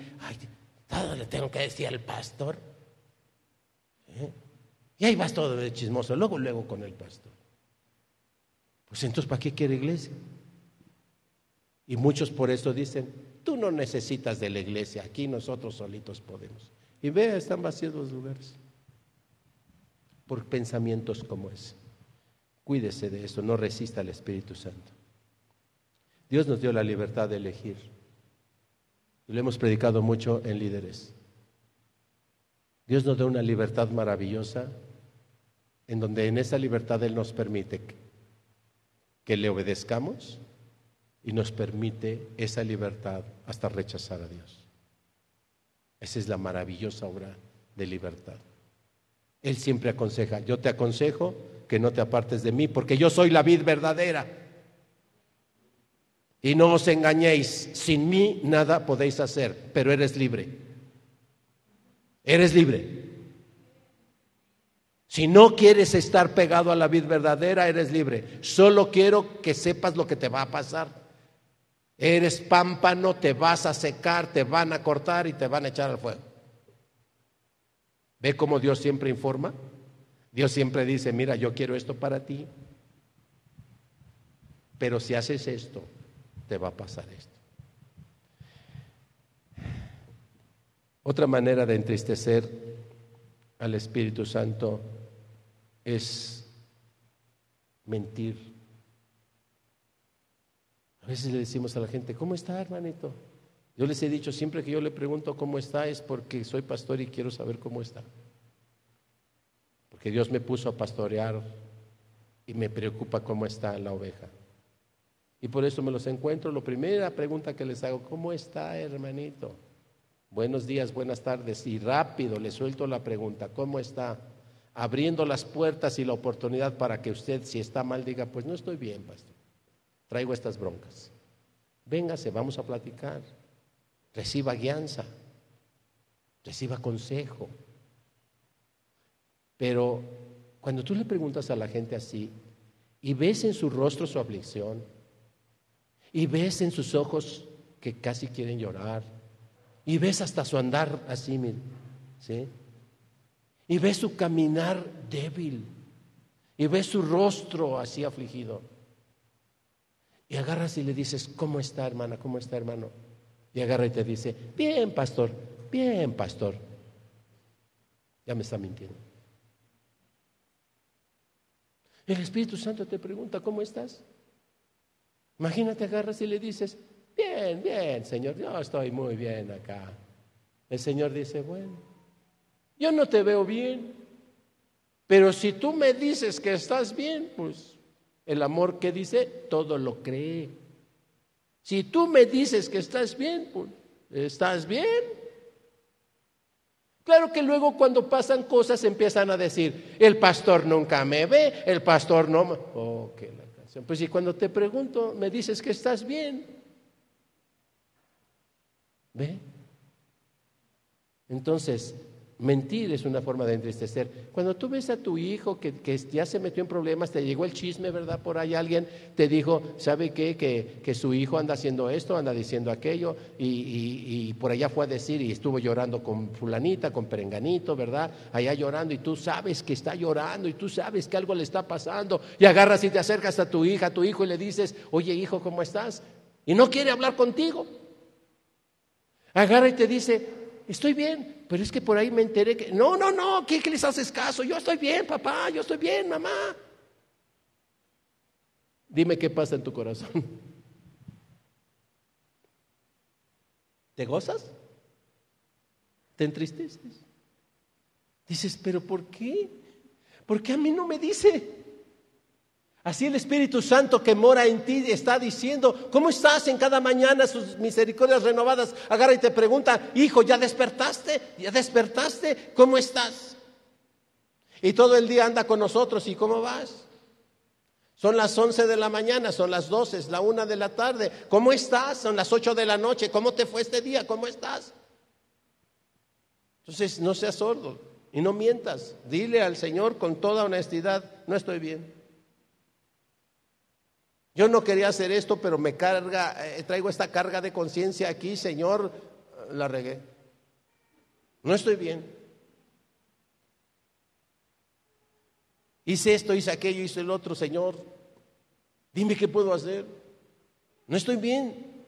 Speaker 2: Le tengo que decir al pastor. ¿Eh? Y ahí vas todo de chismoso, luego, luego con el pastor. Pues entonces, ¿para qué quiere iglesia? Y muchos por eso dicen, tú no necesitas de la iglesia, aquí nosotros solitos podemos. Y vea, están vacíos los lugares. Por pensamientos como ese. Cuídese de eso, no resista al Espíritu Santo. Dios nos dio la libertad de elegir Lo hemos predicado mucho en líderes. Dios nos da una libertad maravillosa en donde en esa libertad Él nos permite que le obedezcamos y nos permite esa libertad hasta rechazar a Dios. Esa es la maravillosa obra de libertad. Él siempre aconseja, yo te aconsejo que no te apartes de mí, porque yo soy la vid verdadera. Y no os engañéis, sin mí nada podéis hacer, pero eres libre. Eres libre. Si no quieres estar pegado a la vid verdadera, eres libre. Solo quiero que sepas lo que te va a pasar. Eres pámpano, te vas a secar, te van a cortar y te van a echar al fuego. ¿Ve cómo Dios siempre informa? Dios siempre dice, mira, yo quiero esto para ti. Pero si haces esto, te va a pasar esto. Otra manera de entristecer al Espíritu Santo es mentir. A veces le decimos a la gente, ¿cómo está, hermanito? Yo les he dicho, siempre que yo le pregunto cómo está es porque soy pastor y quiero saber cómo está. Porque Dios me puso a pastorear y me preocupa cómo está la oveja. Y por eso me los encuentro. La primera pregunta que les hago, ¿cómo está, hermanito? Buenos días, buenas tardes. Y rápido le suelto la pregunta, ¿cómo está? abriendo las puertas y la oportunidad para que usted, si está mal, diga, pues no estoy bien, pastor. Traigo estas broncas. Véngase, vamos a platicar. Reciba guianza. Reciba consejo. Pero cuando tú le preguntas a la gente así y ves en su rostro su aflicción y ves en sus ojos que casi quieren llorar y ves hasta su andar así, ¿sí? y ves su caminar débil y ves su rostro así afligido. Y agarras y le dices, ¿cómo está hermana? ¿Cómo está hermano? Y agarra y te dice, bien pastor, bien pastor. Ya me está mintiendo. El Espíritu Santo te pregunta, ¿cómo estás? Imagínate, agarras y le dices, bien, bien, Señor, yo estoy muy bien acá. El Señor dice, bueno, yo no te veo bien. Pero si tú me dices que estás bien, pues el amor que dice, todo lo cree. Si tú me dices que estás bien, pues estás bien. Claro que luego cuando pasan cosas empiezan a decir, el pastor nunca me ve, el pastor no me... Oh. Pues si cuando te pregunto me dices que estás bien, ¿ve? Entonces, Mentir es una forma de entristecer. Cuando tú ves a tu hijo que, ya se metió en problemas, te llegó el chisme, ¿verdad? Por ahí alguien te dijo, ¿sabe qué? Que, su hijo anda haciendo esto, anda diciendo aquello, y, por allá fue a decir y estuvo llorando con fulanita, con perenganito, ¿verdad? Allá llorando, y tú sabes que está llorando, y tú sabes que algo le está pasando, y agarras y te acercas a tu hija, a tu hijo, y le dices, oye hijo, ¿cómo estás? Y no quiere hablar contigo. Agarra y te dice, estoy bien, pero es que por ahí me enteré que, no, no, no, ¿qué, les haces caso? Yo estoy bien, papá, yo estoy bien, mamá. Dime qué pasa en tu corazón. ¿Te gozas? ¿Te entristeces? Dices, pero ¿por qué? ¿Por qué a mí no me dice? Así el Espíritu Santo que mora en ti está diciendo, ¿cómo estás en cada mañana sus misericordias renovadas? Agarra y te pregunta, hijo, ¿ya despertaste? ¿Ya despertaste? ¿Cómo estás? Y todo el día anda con nosotros, ¿y cómo vas? Son las 11 de la mañana, son las 12, es la 1 de la tarde. ¿Cómo estás? Son las 8 de la noche. ¿Cómo te fue este día? ¿Cómo estás? Entonces, no seas sordo y no mientas. Dile al Señor con toda honestidad, no estoy bien. Yo no quería hacer esto, pero me carga, eh, traigo esta carga de conciencia aquí, Señor, la regué. No estoy bien. Hice esto, hice aquello, hice el otro, Señor. Dime qué puedo hacer. No estoy bien.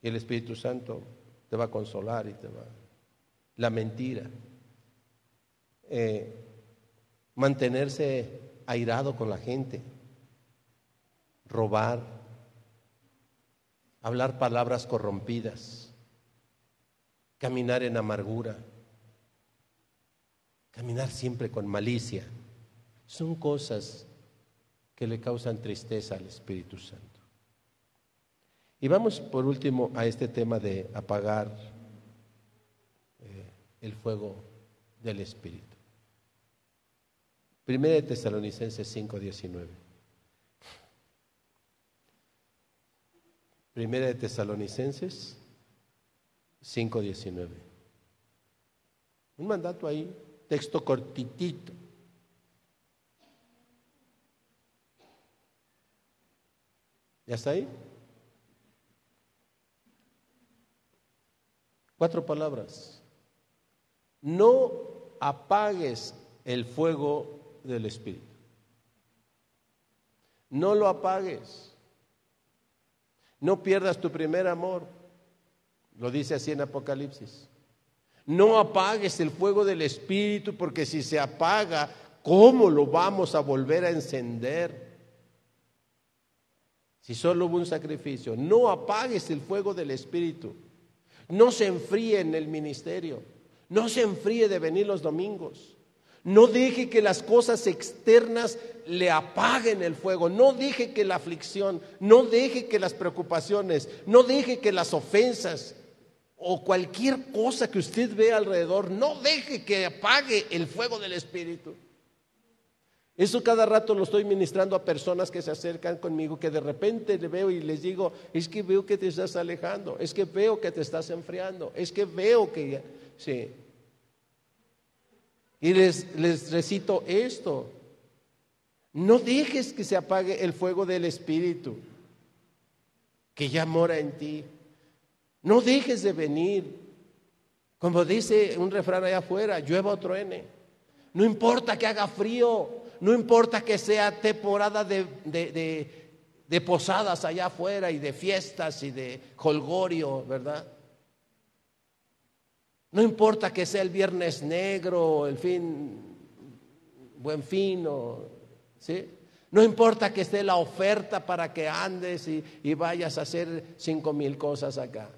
Speaker 2: Y el Espíritu Santo te va a consolar y te va. La mentira. Eh, mantenerse airado con la gente robar, hablar palabras corrompidas, caminar en amargura, caminar siempre con malicia. Son cosas que le causan tristeza al Espíritu Santo. Y vamos por último a este tema de apagar eh, el fuego del Espíritu. Primera de Tesalonicenses 5:19. Primera de Tesalonicenses 5:19. Un mandato ahí, texto cortitito. ¿Ya está ahí? Cuatro palabras. No apagues el fuego del Espíritu. No lo apagues. No pierdas tu primer amor. Lo dice así en Apocalipsis. No apagues el fuego del Espíritu porque si se apaga, ¿cómo lo vamos a volver a encender? Si solo hubo un sacrificio, no apagues el fuego del Espíritu. No se enfríe en el ministerio. No se enfríe de venir los domingos. No deje que las cosas externas le apaguen el fuego. No deje que la aflicción, no deje que las preocupaciones, no deje que las ofensas o cualquier cosa que usted ve alrededor, no deje que apague el fuego del Espíritu. Eso cada rato lo estoy ministrando a personas que se acercan conmigo, que de repente le veo y les digo, es que veo que te estás alejando, es que veo que te estás enfriando, es que veo que... Sí. Y les, les recito esto, no dejes que se apague el fuego del Espíritu, que ya mora en ti. No dejes de venir. Como dice un refrán allá afuera, llueva o truene. No importa que haga frío, no importa que sea temporada de, de, posadas allá afuera y de fiestas y de holgorio, ¿verdad? No importa que sea el viernes negro, el fin, buen fin, ¿sí? No importa que esté la oferta para que andes y, y vayas a hacer cinco mil cosas acá.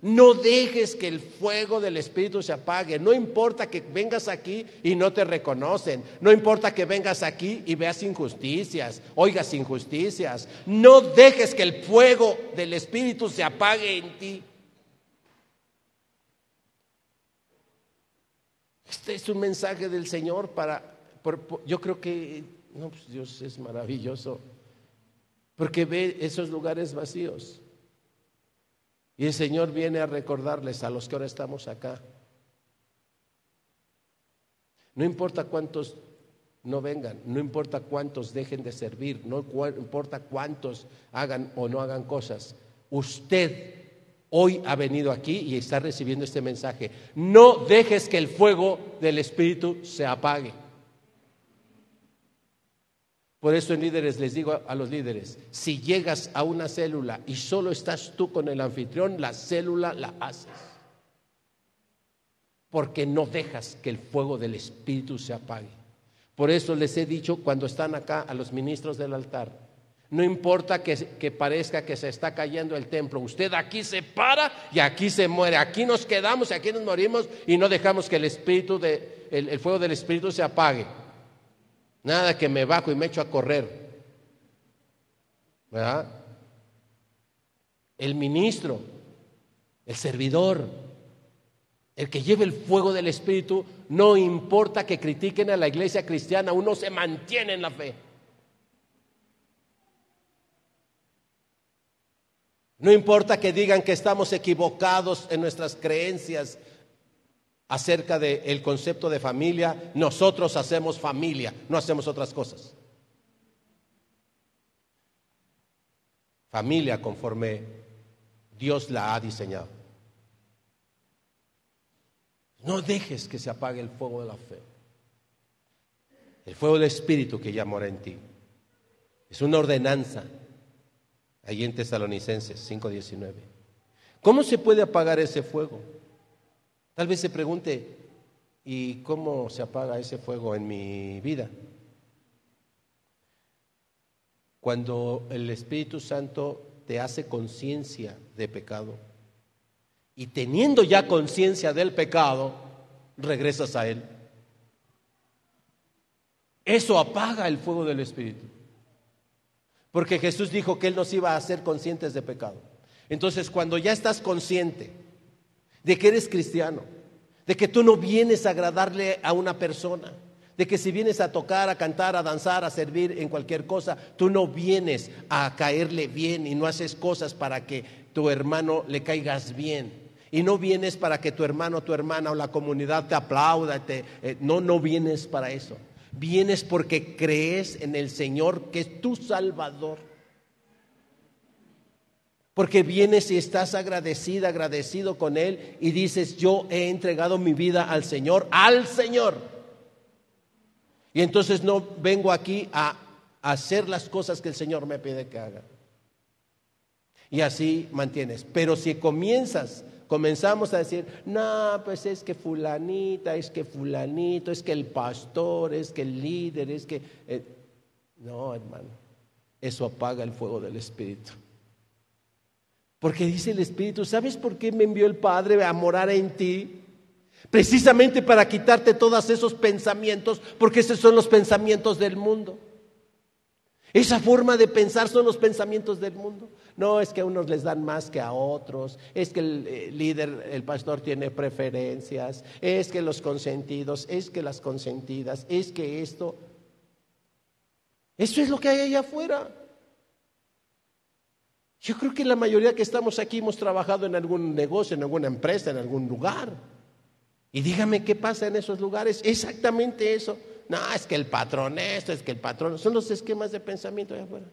Speaker 2: No dejes que el fuego del Espíritu se apague. No importa que vengas aquí y no te reconocen. No importa que vengas aquí y veas injusticias, oigas injusticias. No dejes que el fuego del Espíritu se apague en ti. Este es un mensaje del Señor para... yo creo que pues Dios es maravilloso. Porque ve esos lugares vacíos. Y el Señor viene a recordarles a los que ahora estamos acá. No importa cuántos no vengan, no importa cuántos dejen de servir, no importa cuántos hagan o no hagan cosas. Usted hoy ha venido aquí y está recibiendo este mensaje. No dejes que el fuego del Espíritu se apague. Por eso en líderes les digo a los líderes, si llegas a una célula y solo estás tú con el anfitrión, la célula la haces. Porque no dejas que el fuego del Espíritu se apague. Por eso les he dicho cuando están acá a los ministros del altar, no importa que, parezca que se está cayendo el templo, usted aquí se para y aquí se muere, aquí nos quedamos y aquí nos morimos y no dejamos que el Espíritu de, el fuego del Espíritu se apague. Nada que me bajo y me echo a correr. ¿Verdad? El ministro, el servidor, el que lleve el fuego del Espíritu, no importa que critiquen a la iglesia cristiana, uno se mantiene en la fe. No importa que digan que estamos equivocados en nuestras creencias, acerca del concepto de familia, nosotros hacemos familia, no hacemos otras cosas. Familia conforme Dios la ha diseñado. No dejes que se apague el fuego de la fe. El fuego del Espíritu que ya mora en ti. Es una ordenanza. Ahí en Tesalonicenses 5:19. ¿Cómo se puede apagar ese fuego? Tal vez se pregunte, ¿y cómo se apaga ese fuego en mi vida? Cuando el Espíritu Santo te hace conciencia de pecado. Y teniendo ya conciencia del pecado, regresas a Él. Eso apaga el fuego del Espíritu. Porque Jesús dijo que Él nos iba a hacer conscientes de pecado. Entonces, cuando ya estás consciente de que eres cristiano, de que tú no vienes a agradarle a una persona, de que si vienes a tocar, a cantar, a danzar, a servir en cualquier cosa, tú no vienes a caerle bien y no haces cosas para que tu hermano le caigas bien. Y no vienes para que tu hermano, tu hermana o la comunidad te aplauda. Eh, no, no vienes para eso. Vienes porque crees en el Señor que es tu Salvador. Porque vienes y estás agradecida, agradecido con Él y dices, yo he entregado mi vida al Señor, al Señor. Y entonces no vengo aquí a hacer las cosas que el Señor me pide que haga. Y así mantienes. Pero si comienzas comenzamos a decir, no, pues es que fulanita, es que fulanito, es que el pastor, es que el líder, es que... Eh, no, hermano, eso apaga el fuego del Espíritu. Porque dice el Espíritu, ¿sabes por qué me envió el Padre a morar en ti? Precisamente para quitarte todos esos pensamientos, porque esos son los pensamientos del mundo. Esa forma de pensar son los pensamientos del mundo. No es que a unos les dan más que a otros, es que el eh, líder, el pastor tiene preferencias, es que los consentidos, es que las consentidas, es que esto. Eso es lo que hay allá afuera. Yo creo que la mayoría que estamos aquí hemos trabajado en algún negocio, en alguna empresa, en algún lugar. Y dígame qué pasa en esos lugares. Exactamente eso. No, es que el patrón esto, es que el patrón. Son los esquemas de pensamiento allá afuera.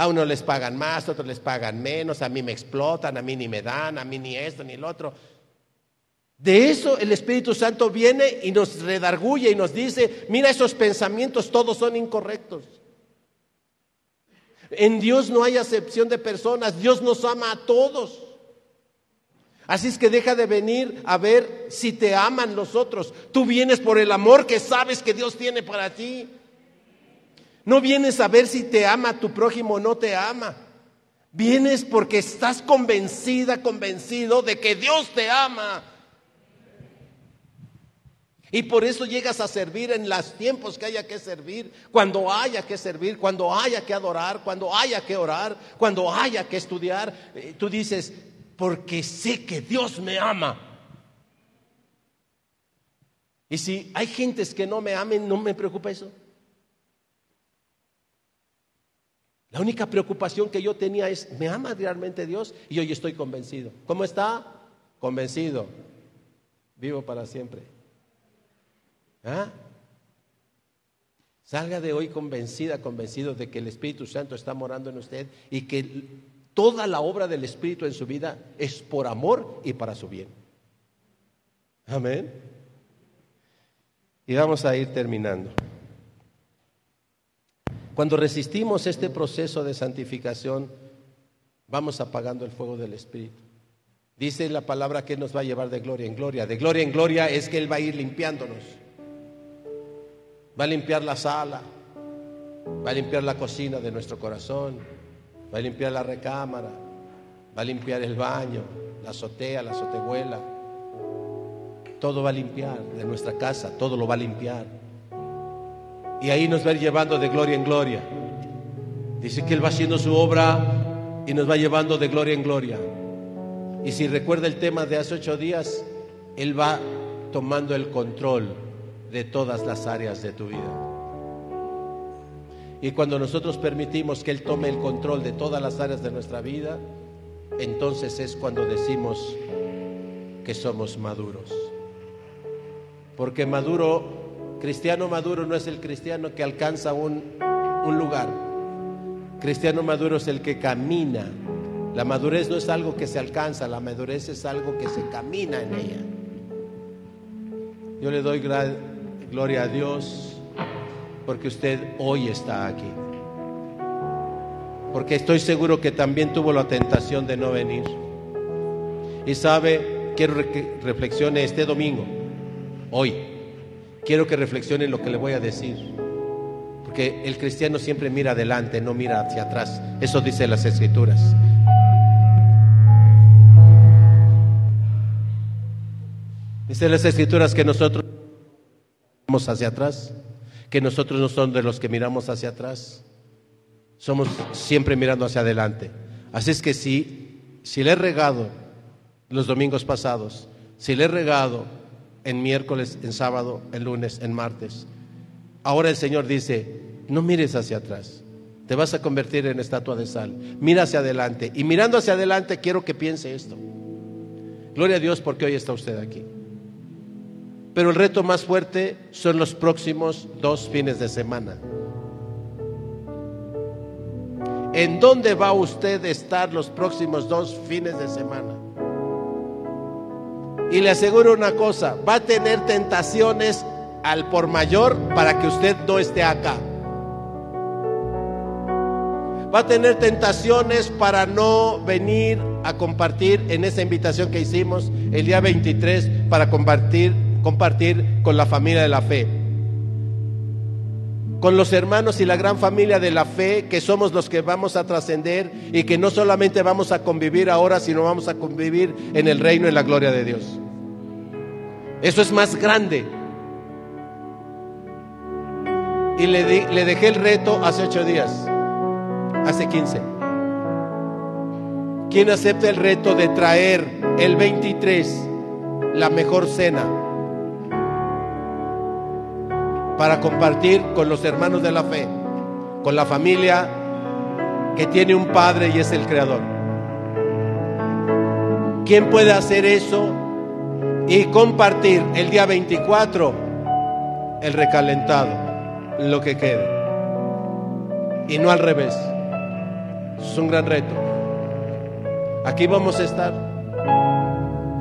Speaker 2: A unos les pagan más, a otros les pagan menos, a mí me explotan, a mí ni me dan, a mí ni esto ni el otro. De eso el Espíritu Santo viene y nos redarguye y nos dice, mira esos pensamientos todos son incorrectos. En Dios no hay acepción de personas, Dios nos ama a todos. Así es que deja de venir a ver si te aman los otros. Tú vienes por el amor que sabes que Dios tiene para ti. No vienes a ver si te ama tu prójimo o no te ama. Vienes porque estás convencida, convencido de que Dios te ama. Y por eso llegas a servir en los tiempos que haya que servir, cuando haya que servir, cuando haya que adorar, cuando haya que orar, cuando haya que estudiar. Eh, tú dices, porque sé que Dios me ama. Y si hay gentes que no me amen, no me preocupa eso. La única preocupación que yo tenía es, ¿me ama realmente Dios? Y hoy estoy convencido. ¿Cómo está? Convencido. Vivo para siempre. ¿Ah? Salga de hoy convencida, convencido de que el Espíritu Santo está morando en usted y que Toda la obra del Espíritu en su vida es por amor y para su bien. Amén. Y vamos a ir terminando. Cuando resistimos este proceso de santificación, vamos apagando el fuego del Espíritu. Dice la palabra que nos va a llevar de gloria en gloria. De gloria en gloria es que Él va a ir limpiándonos. Va a limpiar la sala, va a limpiar la cocina de nuestro corazón, va a limpiar la recámara, va a limpiar el baño, la azotea, la azotehuela. Todo va a limpiar de nuestra casa, todo lo va a limpiar. Y ahí nos va llevando de gloria en gloria. Dice que Él va haciendo su obra y nos va llevando de gloria en gloria. Y si recuerda el tema de hace ocho días, Él va tomando el control de todas las áreas de tu vida. Y cuando nosotros permitimos que Él tome el control de todas las áreas de nuestra vida, entonces es cuando decimos que somos maduros. Porque maduro, cristiano maduro no es el cristiano que alcanza un, un lugar. Cristiano maduro es el que camina. La madurez no es algo que se alcanza, la madurez es algo que se camina en ella. Yo le doy gloria a Dios porque usted hoy está aquí. Porque estoy seguro que también tuvo la tentación de no venir. Y sabe, quiero que reflexione este domingo, hoy. Quiero que reflexione lo que le voy a decir. Porque el cristiano siempre mira adelante, no mira hacia atrás. Eso dice las escrituras. Dice las escrituras que nosotros miramos hacia atrás, que nosotros no somos de los que miramos hacia atrás. Somos siempre mirando hacia adelante. Así es que si, si le he regado los domingos pasados, si le he regado en miércoles, en sábado, en lunes, en martes, Ahora el Señor dice, no mires hacia atrás, te vas a convertir en estatua de sal, mira hacia adelante. Y mirando hacia adelante quiero que piense esto. Gloria a Dios porque hoy está usted aquí. Pero el reto más fuerte son los próximos dos fines de semana. ¿En dónde va usted a estar los próximos dos fines de semana? Y le aseguro una cosa, va a tener tentaciones al por mayor para que usted no esté acá. Va a tener tentaciones para no venir a compartir en esa invitación que hicimos el día 23 para compartir, compartir con la familia de la fe. Con los hermanos y la gran familia de la fe, que somos los que vamos a trascender y que no solamente vamos a convivir ahora, sino vamos a convivir en el reino y la gloria de Dios. Eso es más grande y le, le dejé el reto hace ocho días, hace quince. ¿Quién acepta el reto de traer el 23 la mejor cena para compartir con los hermanos de la fe, con la familia que tiene un padre y es el creador? ¿Quién puede hacer eso y compartir el día 24 el recalentado? lo que quede. Y no al revés. Es un gran reto. Aquí vamos a estar.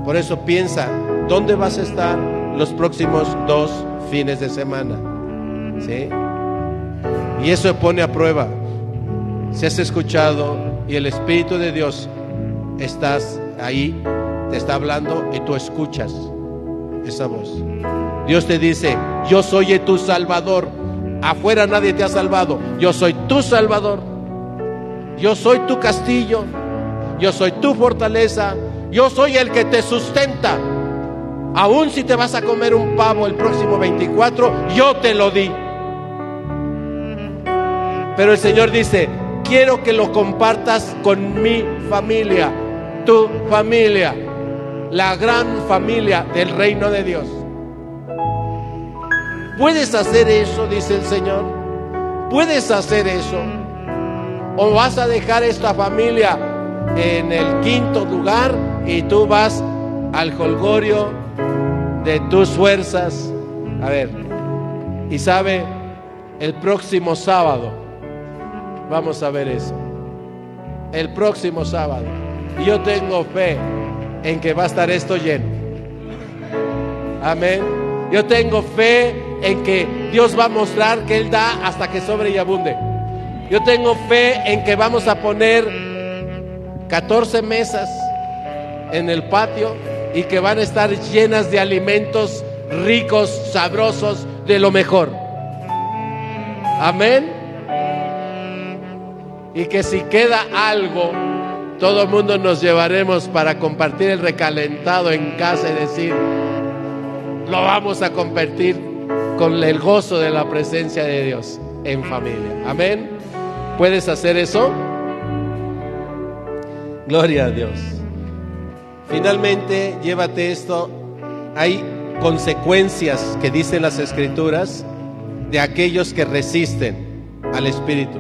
Speaker 2: Por eso piensa, ¿dónde vas a estar los próximos dos fines de semana? ¿Sí? Y eso pone a prueba. Si has escuchado y el Espíritu de Dios estás ahí, te está hablando y tú escuchas esa voz. Dios te dice, yo soy tu Salvador, Afuera nadie te ha salvado. Yo soy tu Salvador. Yo soy tu castillo. Yo soy tu fortaleza. Yo soy el que te sustenta. Aún si te vas a comer un pavo el próximo 24, yo te lo di. Pero el Señor dice, quiero que lo compartas con mi familia, tu familia, la gran familia del reino de Dios. ¿Puedes hacer eso? Dice el Señor. ¿Puedes hacer eso? ¿O vas a dejar esta familia en el quinto lugar y tú vas al holgorio de tus fuerzas? A ver, y sabe, el próximo sábado vamos a ver eso. El próximo sábado. Yo tengo fe en que va a estar esto lleno. Amén. Yo tengo fe en que Dios va a mostrar que Él da hasta que sobre y abunde. Yo tengo fe en que vamos a poner 14 mesas en el patio y que van a estar llenas de alimentos ricos, sabrosos, de lo mejor. Amén. Y que si queda algo, todo el mundo nos llevaremos para compartir el recalentado en casa y decir, lo vamos a compartir con el gozo de la presencia de Dios en familia. Amén. ¿Puedes hacer eso? Gloria a Dios. Finalmente, llévate esto. Hay consecuencias que dicen las escrituras de aquellos que resisten al Espíritu,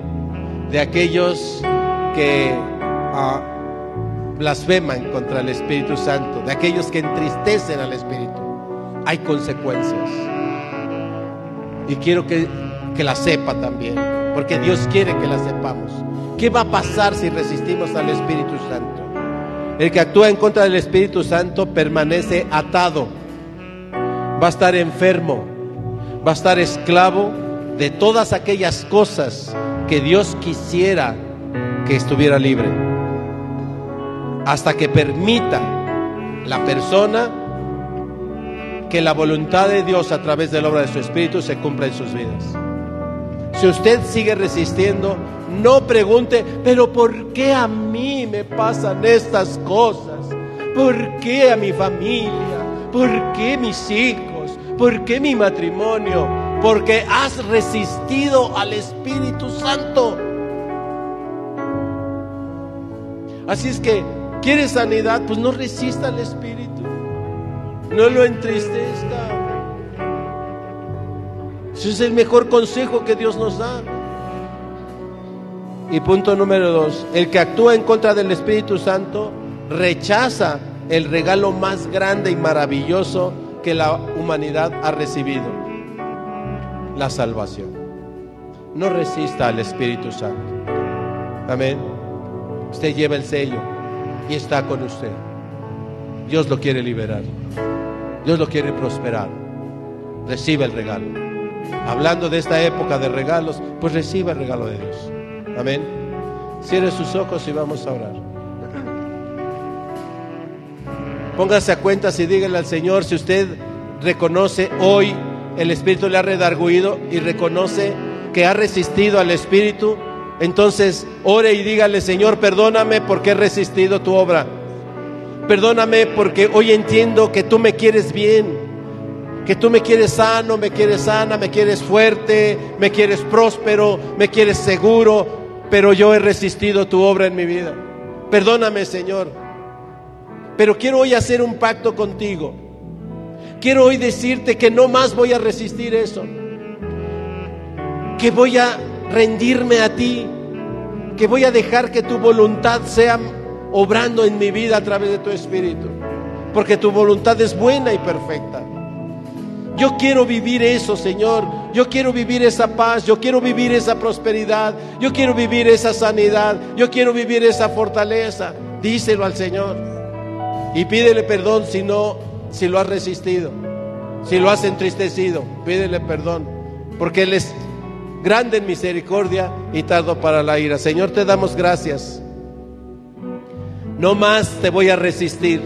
Speaker 2: de aquellos que ah, blasfeman contra el Espíritu Santo, de aquellos que entristecen al Espíritu. Hay consecuencias. Y quiero que, que la sepa también, porque Dios quiere que la sepamos. ¿Qué va a pasar si resistimos al Espíritu Santo? El que actúa en contra del Espíritu Santo permanece atado, va a estar enfermo, va a estar esclavo de todas aquellas cosas que Dios quisiera que estuviera libre. Hasta que permita la persona que la voluntad de Dios a través de la obra de su Espíritu se cumpla en sus vidas. Si usted sigue resistiendo, no pregunte, pero ¿por qué a mí me pasan estas cosas? ¿Por qué a mi familia? ¿Por qué mis hijos? ¿Por qué mi matrimonio? Porque has resistido al Espíritu Santo. Así es que, ¿quieres sanidad? Pues no resista al Espíritu. No lo entristezca. Ese es el mejor consejo que Dios nos da. Y punto número dos, el que actúa en contra del Espíritu Santo rechaza el regalo más grande y maravilloso que la humanidad ha recibido, la salvación. No resista al Espíritu Santo. Amén. Usted lleva el sello y está con usted. Dios lo quiere liberar. Dios lo quiere prosperar. Recibe el regalo. Hablando de esta época de regalos, pues reciba el regalo de Dios. Amén. Cierre sus ojos y vamos a orar. Póngase a cuentas y dígale al Señor si usted reconoce hoy el Espíritu le ha redarguido y reconoce que ha resistido al Espíritu. Entonces ore y dígale, Señor, perdóname porque he resistido tu obra. Perdóname porque hoy entiendo que tú me quieres bien, que tú me quieres sano, me quieres sana, me quieres fuerte, me quieres próspero, me quieres seguro, pero yo he resistido tu obra en mi vida. Perdóname, Señor. Pero quiero hoy hacer un pacto contigo. Quiero hoy decirte que no más voy a resistir eso. Que voy a rendirme a ti. Que voy a dejar que tu voluntad sea obrando en mi vida a través de tu Espíritu. Porque tu voluntad es buena y perfecta. Yo quiero vivir eso, Señor. Yo quiero vivir esa paz. Yo quiero vivir esa prosperidad. Yo quiero vivir esa sanidad. Yo quiero vivir esa fortaleza. Díselo al Señor. Y pídele perdón si no, si lo has resistido, si lo has entristecido, pídele perdón, porque Él es grande en misericordia y tardo para la ira. Señor, te damos gracias. No más te voy a resistir.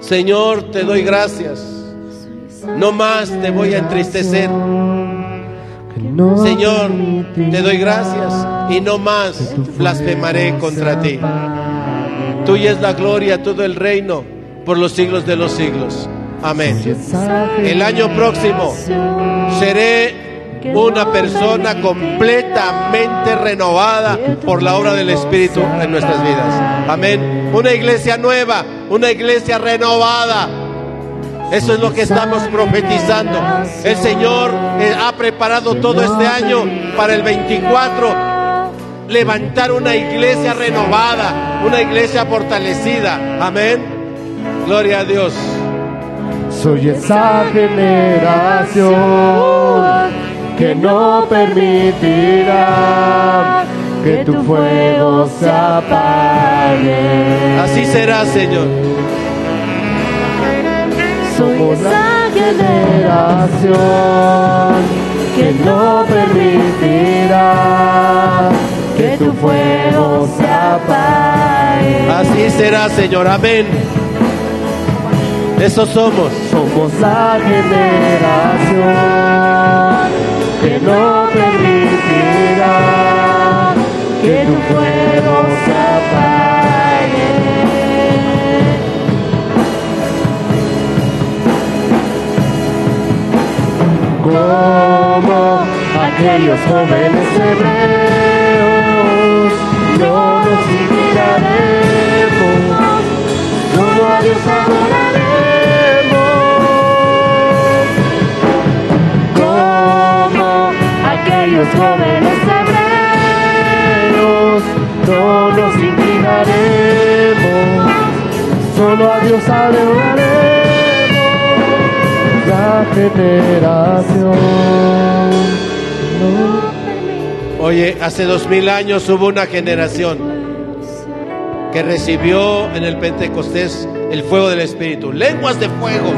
Speaker 2: Señor, te doy gracias. No más te voy a entristecer. Señor, te doy gracias y no más blasfemaré contra ti. Tuya es la gloria, todo el reino, por los siglos de los siglos. Amén. El año próximo seré una persona completamente renovada por la obra del Espíritu en nuestras vidas. Amén. Una iglesia nueva, una iglesia renovada. Eso es lo que estamos profetizando. El Señor eh, ha preparado todo este año para el 24 levantar una iglesia renovada, una iglesia fortalecida. Amén. Gloria a Dios.
Speaker 3: Soy esa generación que no permitirá que tu fuego se apague.
Speaker 2: Así será, Señor.
Speaker 3: Somos la generación que no permitirá que tu fuego se apague.
Speaker 2: Así será, Señor. Amén. Eso somos.
Speaker 3: Somos la generación que no permitirá que tu fuego se apague. Como aquellos jóvenes hebreos no nos inspiraremos, solo a Dios aquellos jóvenes hebreos, no nos inclinaremos, solo a Dios adoraremos. La generación.
Speaker 2: Oye, hace dos mil años hubo una generación que recibió en el Pentecostés el fuego del Espíritu, lenguas de fuego,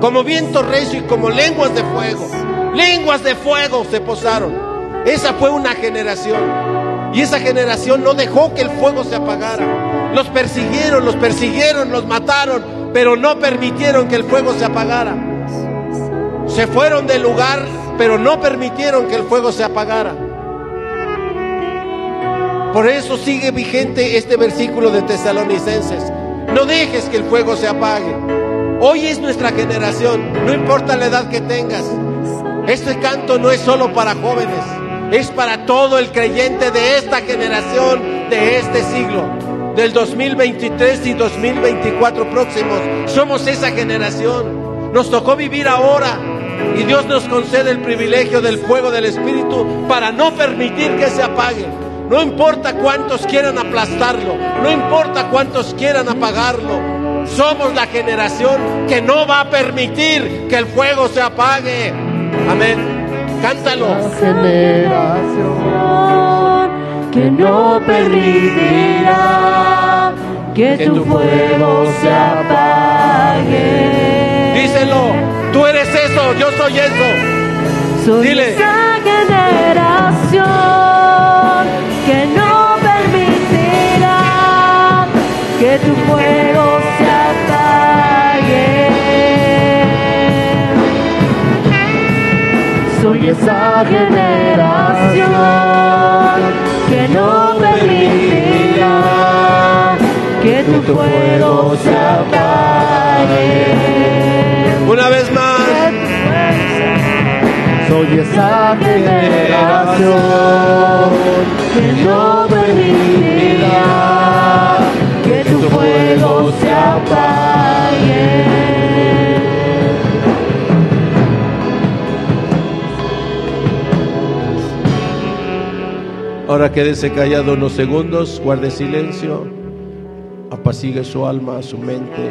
Speaker 2: como viento recio y como lenguas de fuego, lenguas de fuego se posaron. Esa fue una generación y esa generación no dejó que el fuego se apagara. Los persiguieron, los persiguieron, los mataron, pero no permitieron que el fuego se apagara. Se fueron del lugar pero no permitieron que el fuego se apagara. Por eso sigue vigente este versículo de Tesalonicenses. No dejes que el fuego se apague. Hoy es nuestra generación, no importa la edad que tengas. Este canto no es solo para jóvenes, es para todo el creyente de esta generación, de este siglo, del 2023 y 2024 próximos. Somos esa generación. Nos tocó vivir ahora y Dios nos concede el privilegio del fuego del Espíritu para no permitir que se apague. No importa cuántos quieran aplastarlo, no importa cuántos quieran apagarlo. Somos la generación que no va a permitir que el fuego se apague. Amén. Cántalo.
Speaker 3: generación que no permitirá que tu fuego se apague.
Speaker 2: Díselo. Tú eres eso, yo soy eso.
Speaker 3: Soy
Speaker 2: Dile.
Speaker 3: esa generación que no permitirá que tu fuego Soy esa generación que no permitirá que tu fuego se apague.
Speaker 2: Una vez más.
Speaker 3: Soy esa generación que no permitirá que tu fuego se apague.
Speaker 2: Ahora quédese callado unos segundos, guarde silencio, apacigue su alma, su mente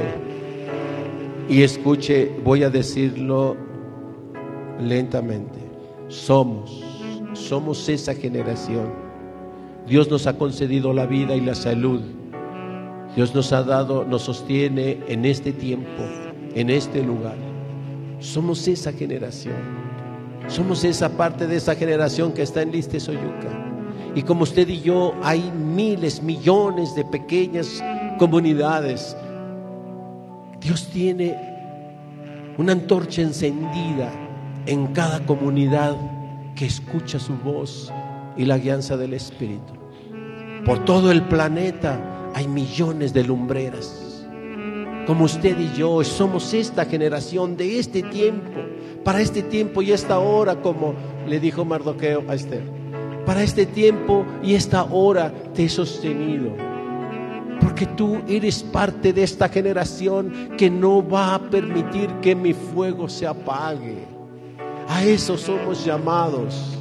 Speaker 2: y escuche, voy a decirlo lentamente. Somos, somos esa generación. Dios nos ha concedido la vida y la salud. Dios nos ha dado, nos sostiene en este tiempo, en este lugar. Somos esa generación. Somos esa parte de esa generación que está en Liste Soyuca. Y como usted y yo, hay miles, millones de pequeñas comunidades. Dios tiene una antorcha encendida en cada comunidad que escucha su voz y la guianza del Espíritu. Por todo el planeta hay millones de lumbreras. Como usted y yo somos esta generación de este tiempo, para este tiempo y esta hora, como le dijo Mardoqueo a Esther. Para este tiempo y esta hora te he sostenido. Porque tú eres parte de esta generación que no va a permitir que mi fuego se apague. A eso somos llamados.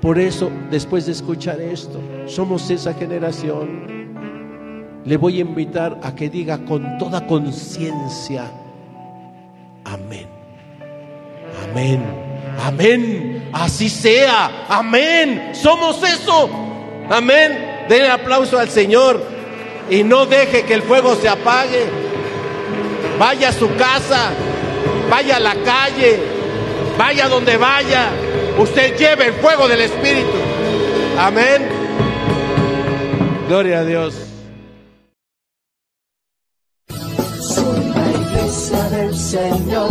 Speaker 2: Por eso, después de escuchar esto, somos esa generación. Le voy a invitar a que diga con toda conciencia, amén. Amén. Amén. Así sea. Amén. Somos eso. Amén. Den aplauso al Señor y no deje que el fuego se apague. Vaya a su casa, vaya a la calle, vaya donde vaya. Usted lleve el fuego del Espíritu. Amén. Gloria a Dios.
Speaker 3: Soy la iglesia del Señor,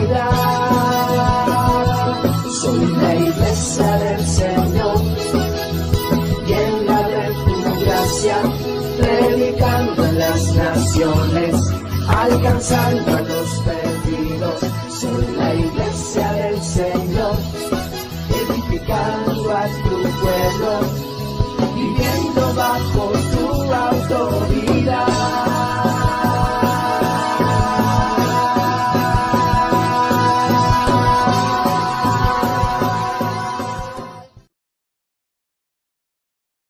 Speaker 3: las naciones, alcanzando a los perdidos. Soy la iglesia del Señor, edificando a tu pueblo, viviendo bajo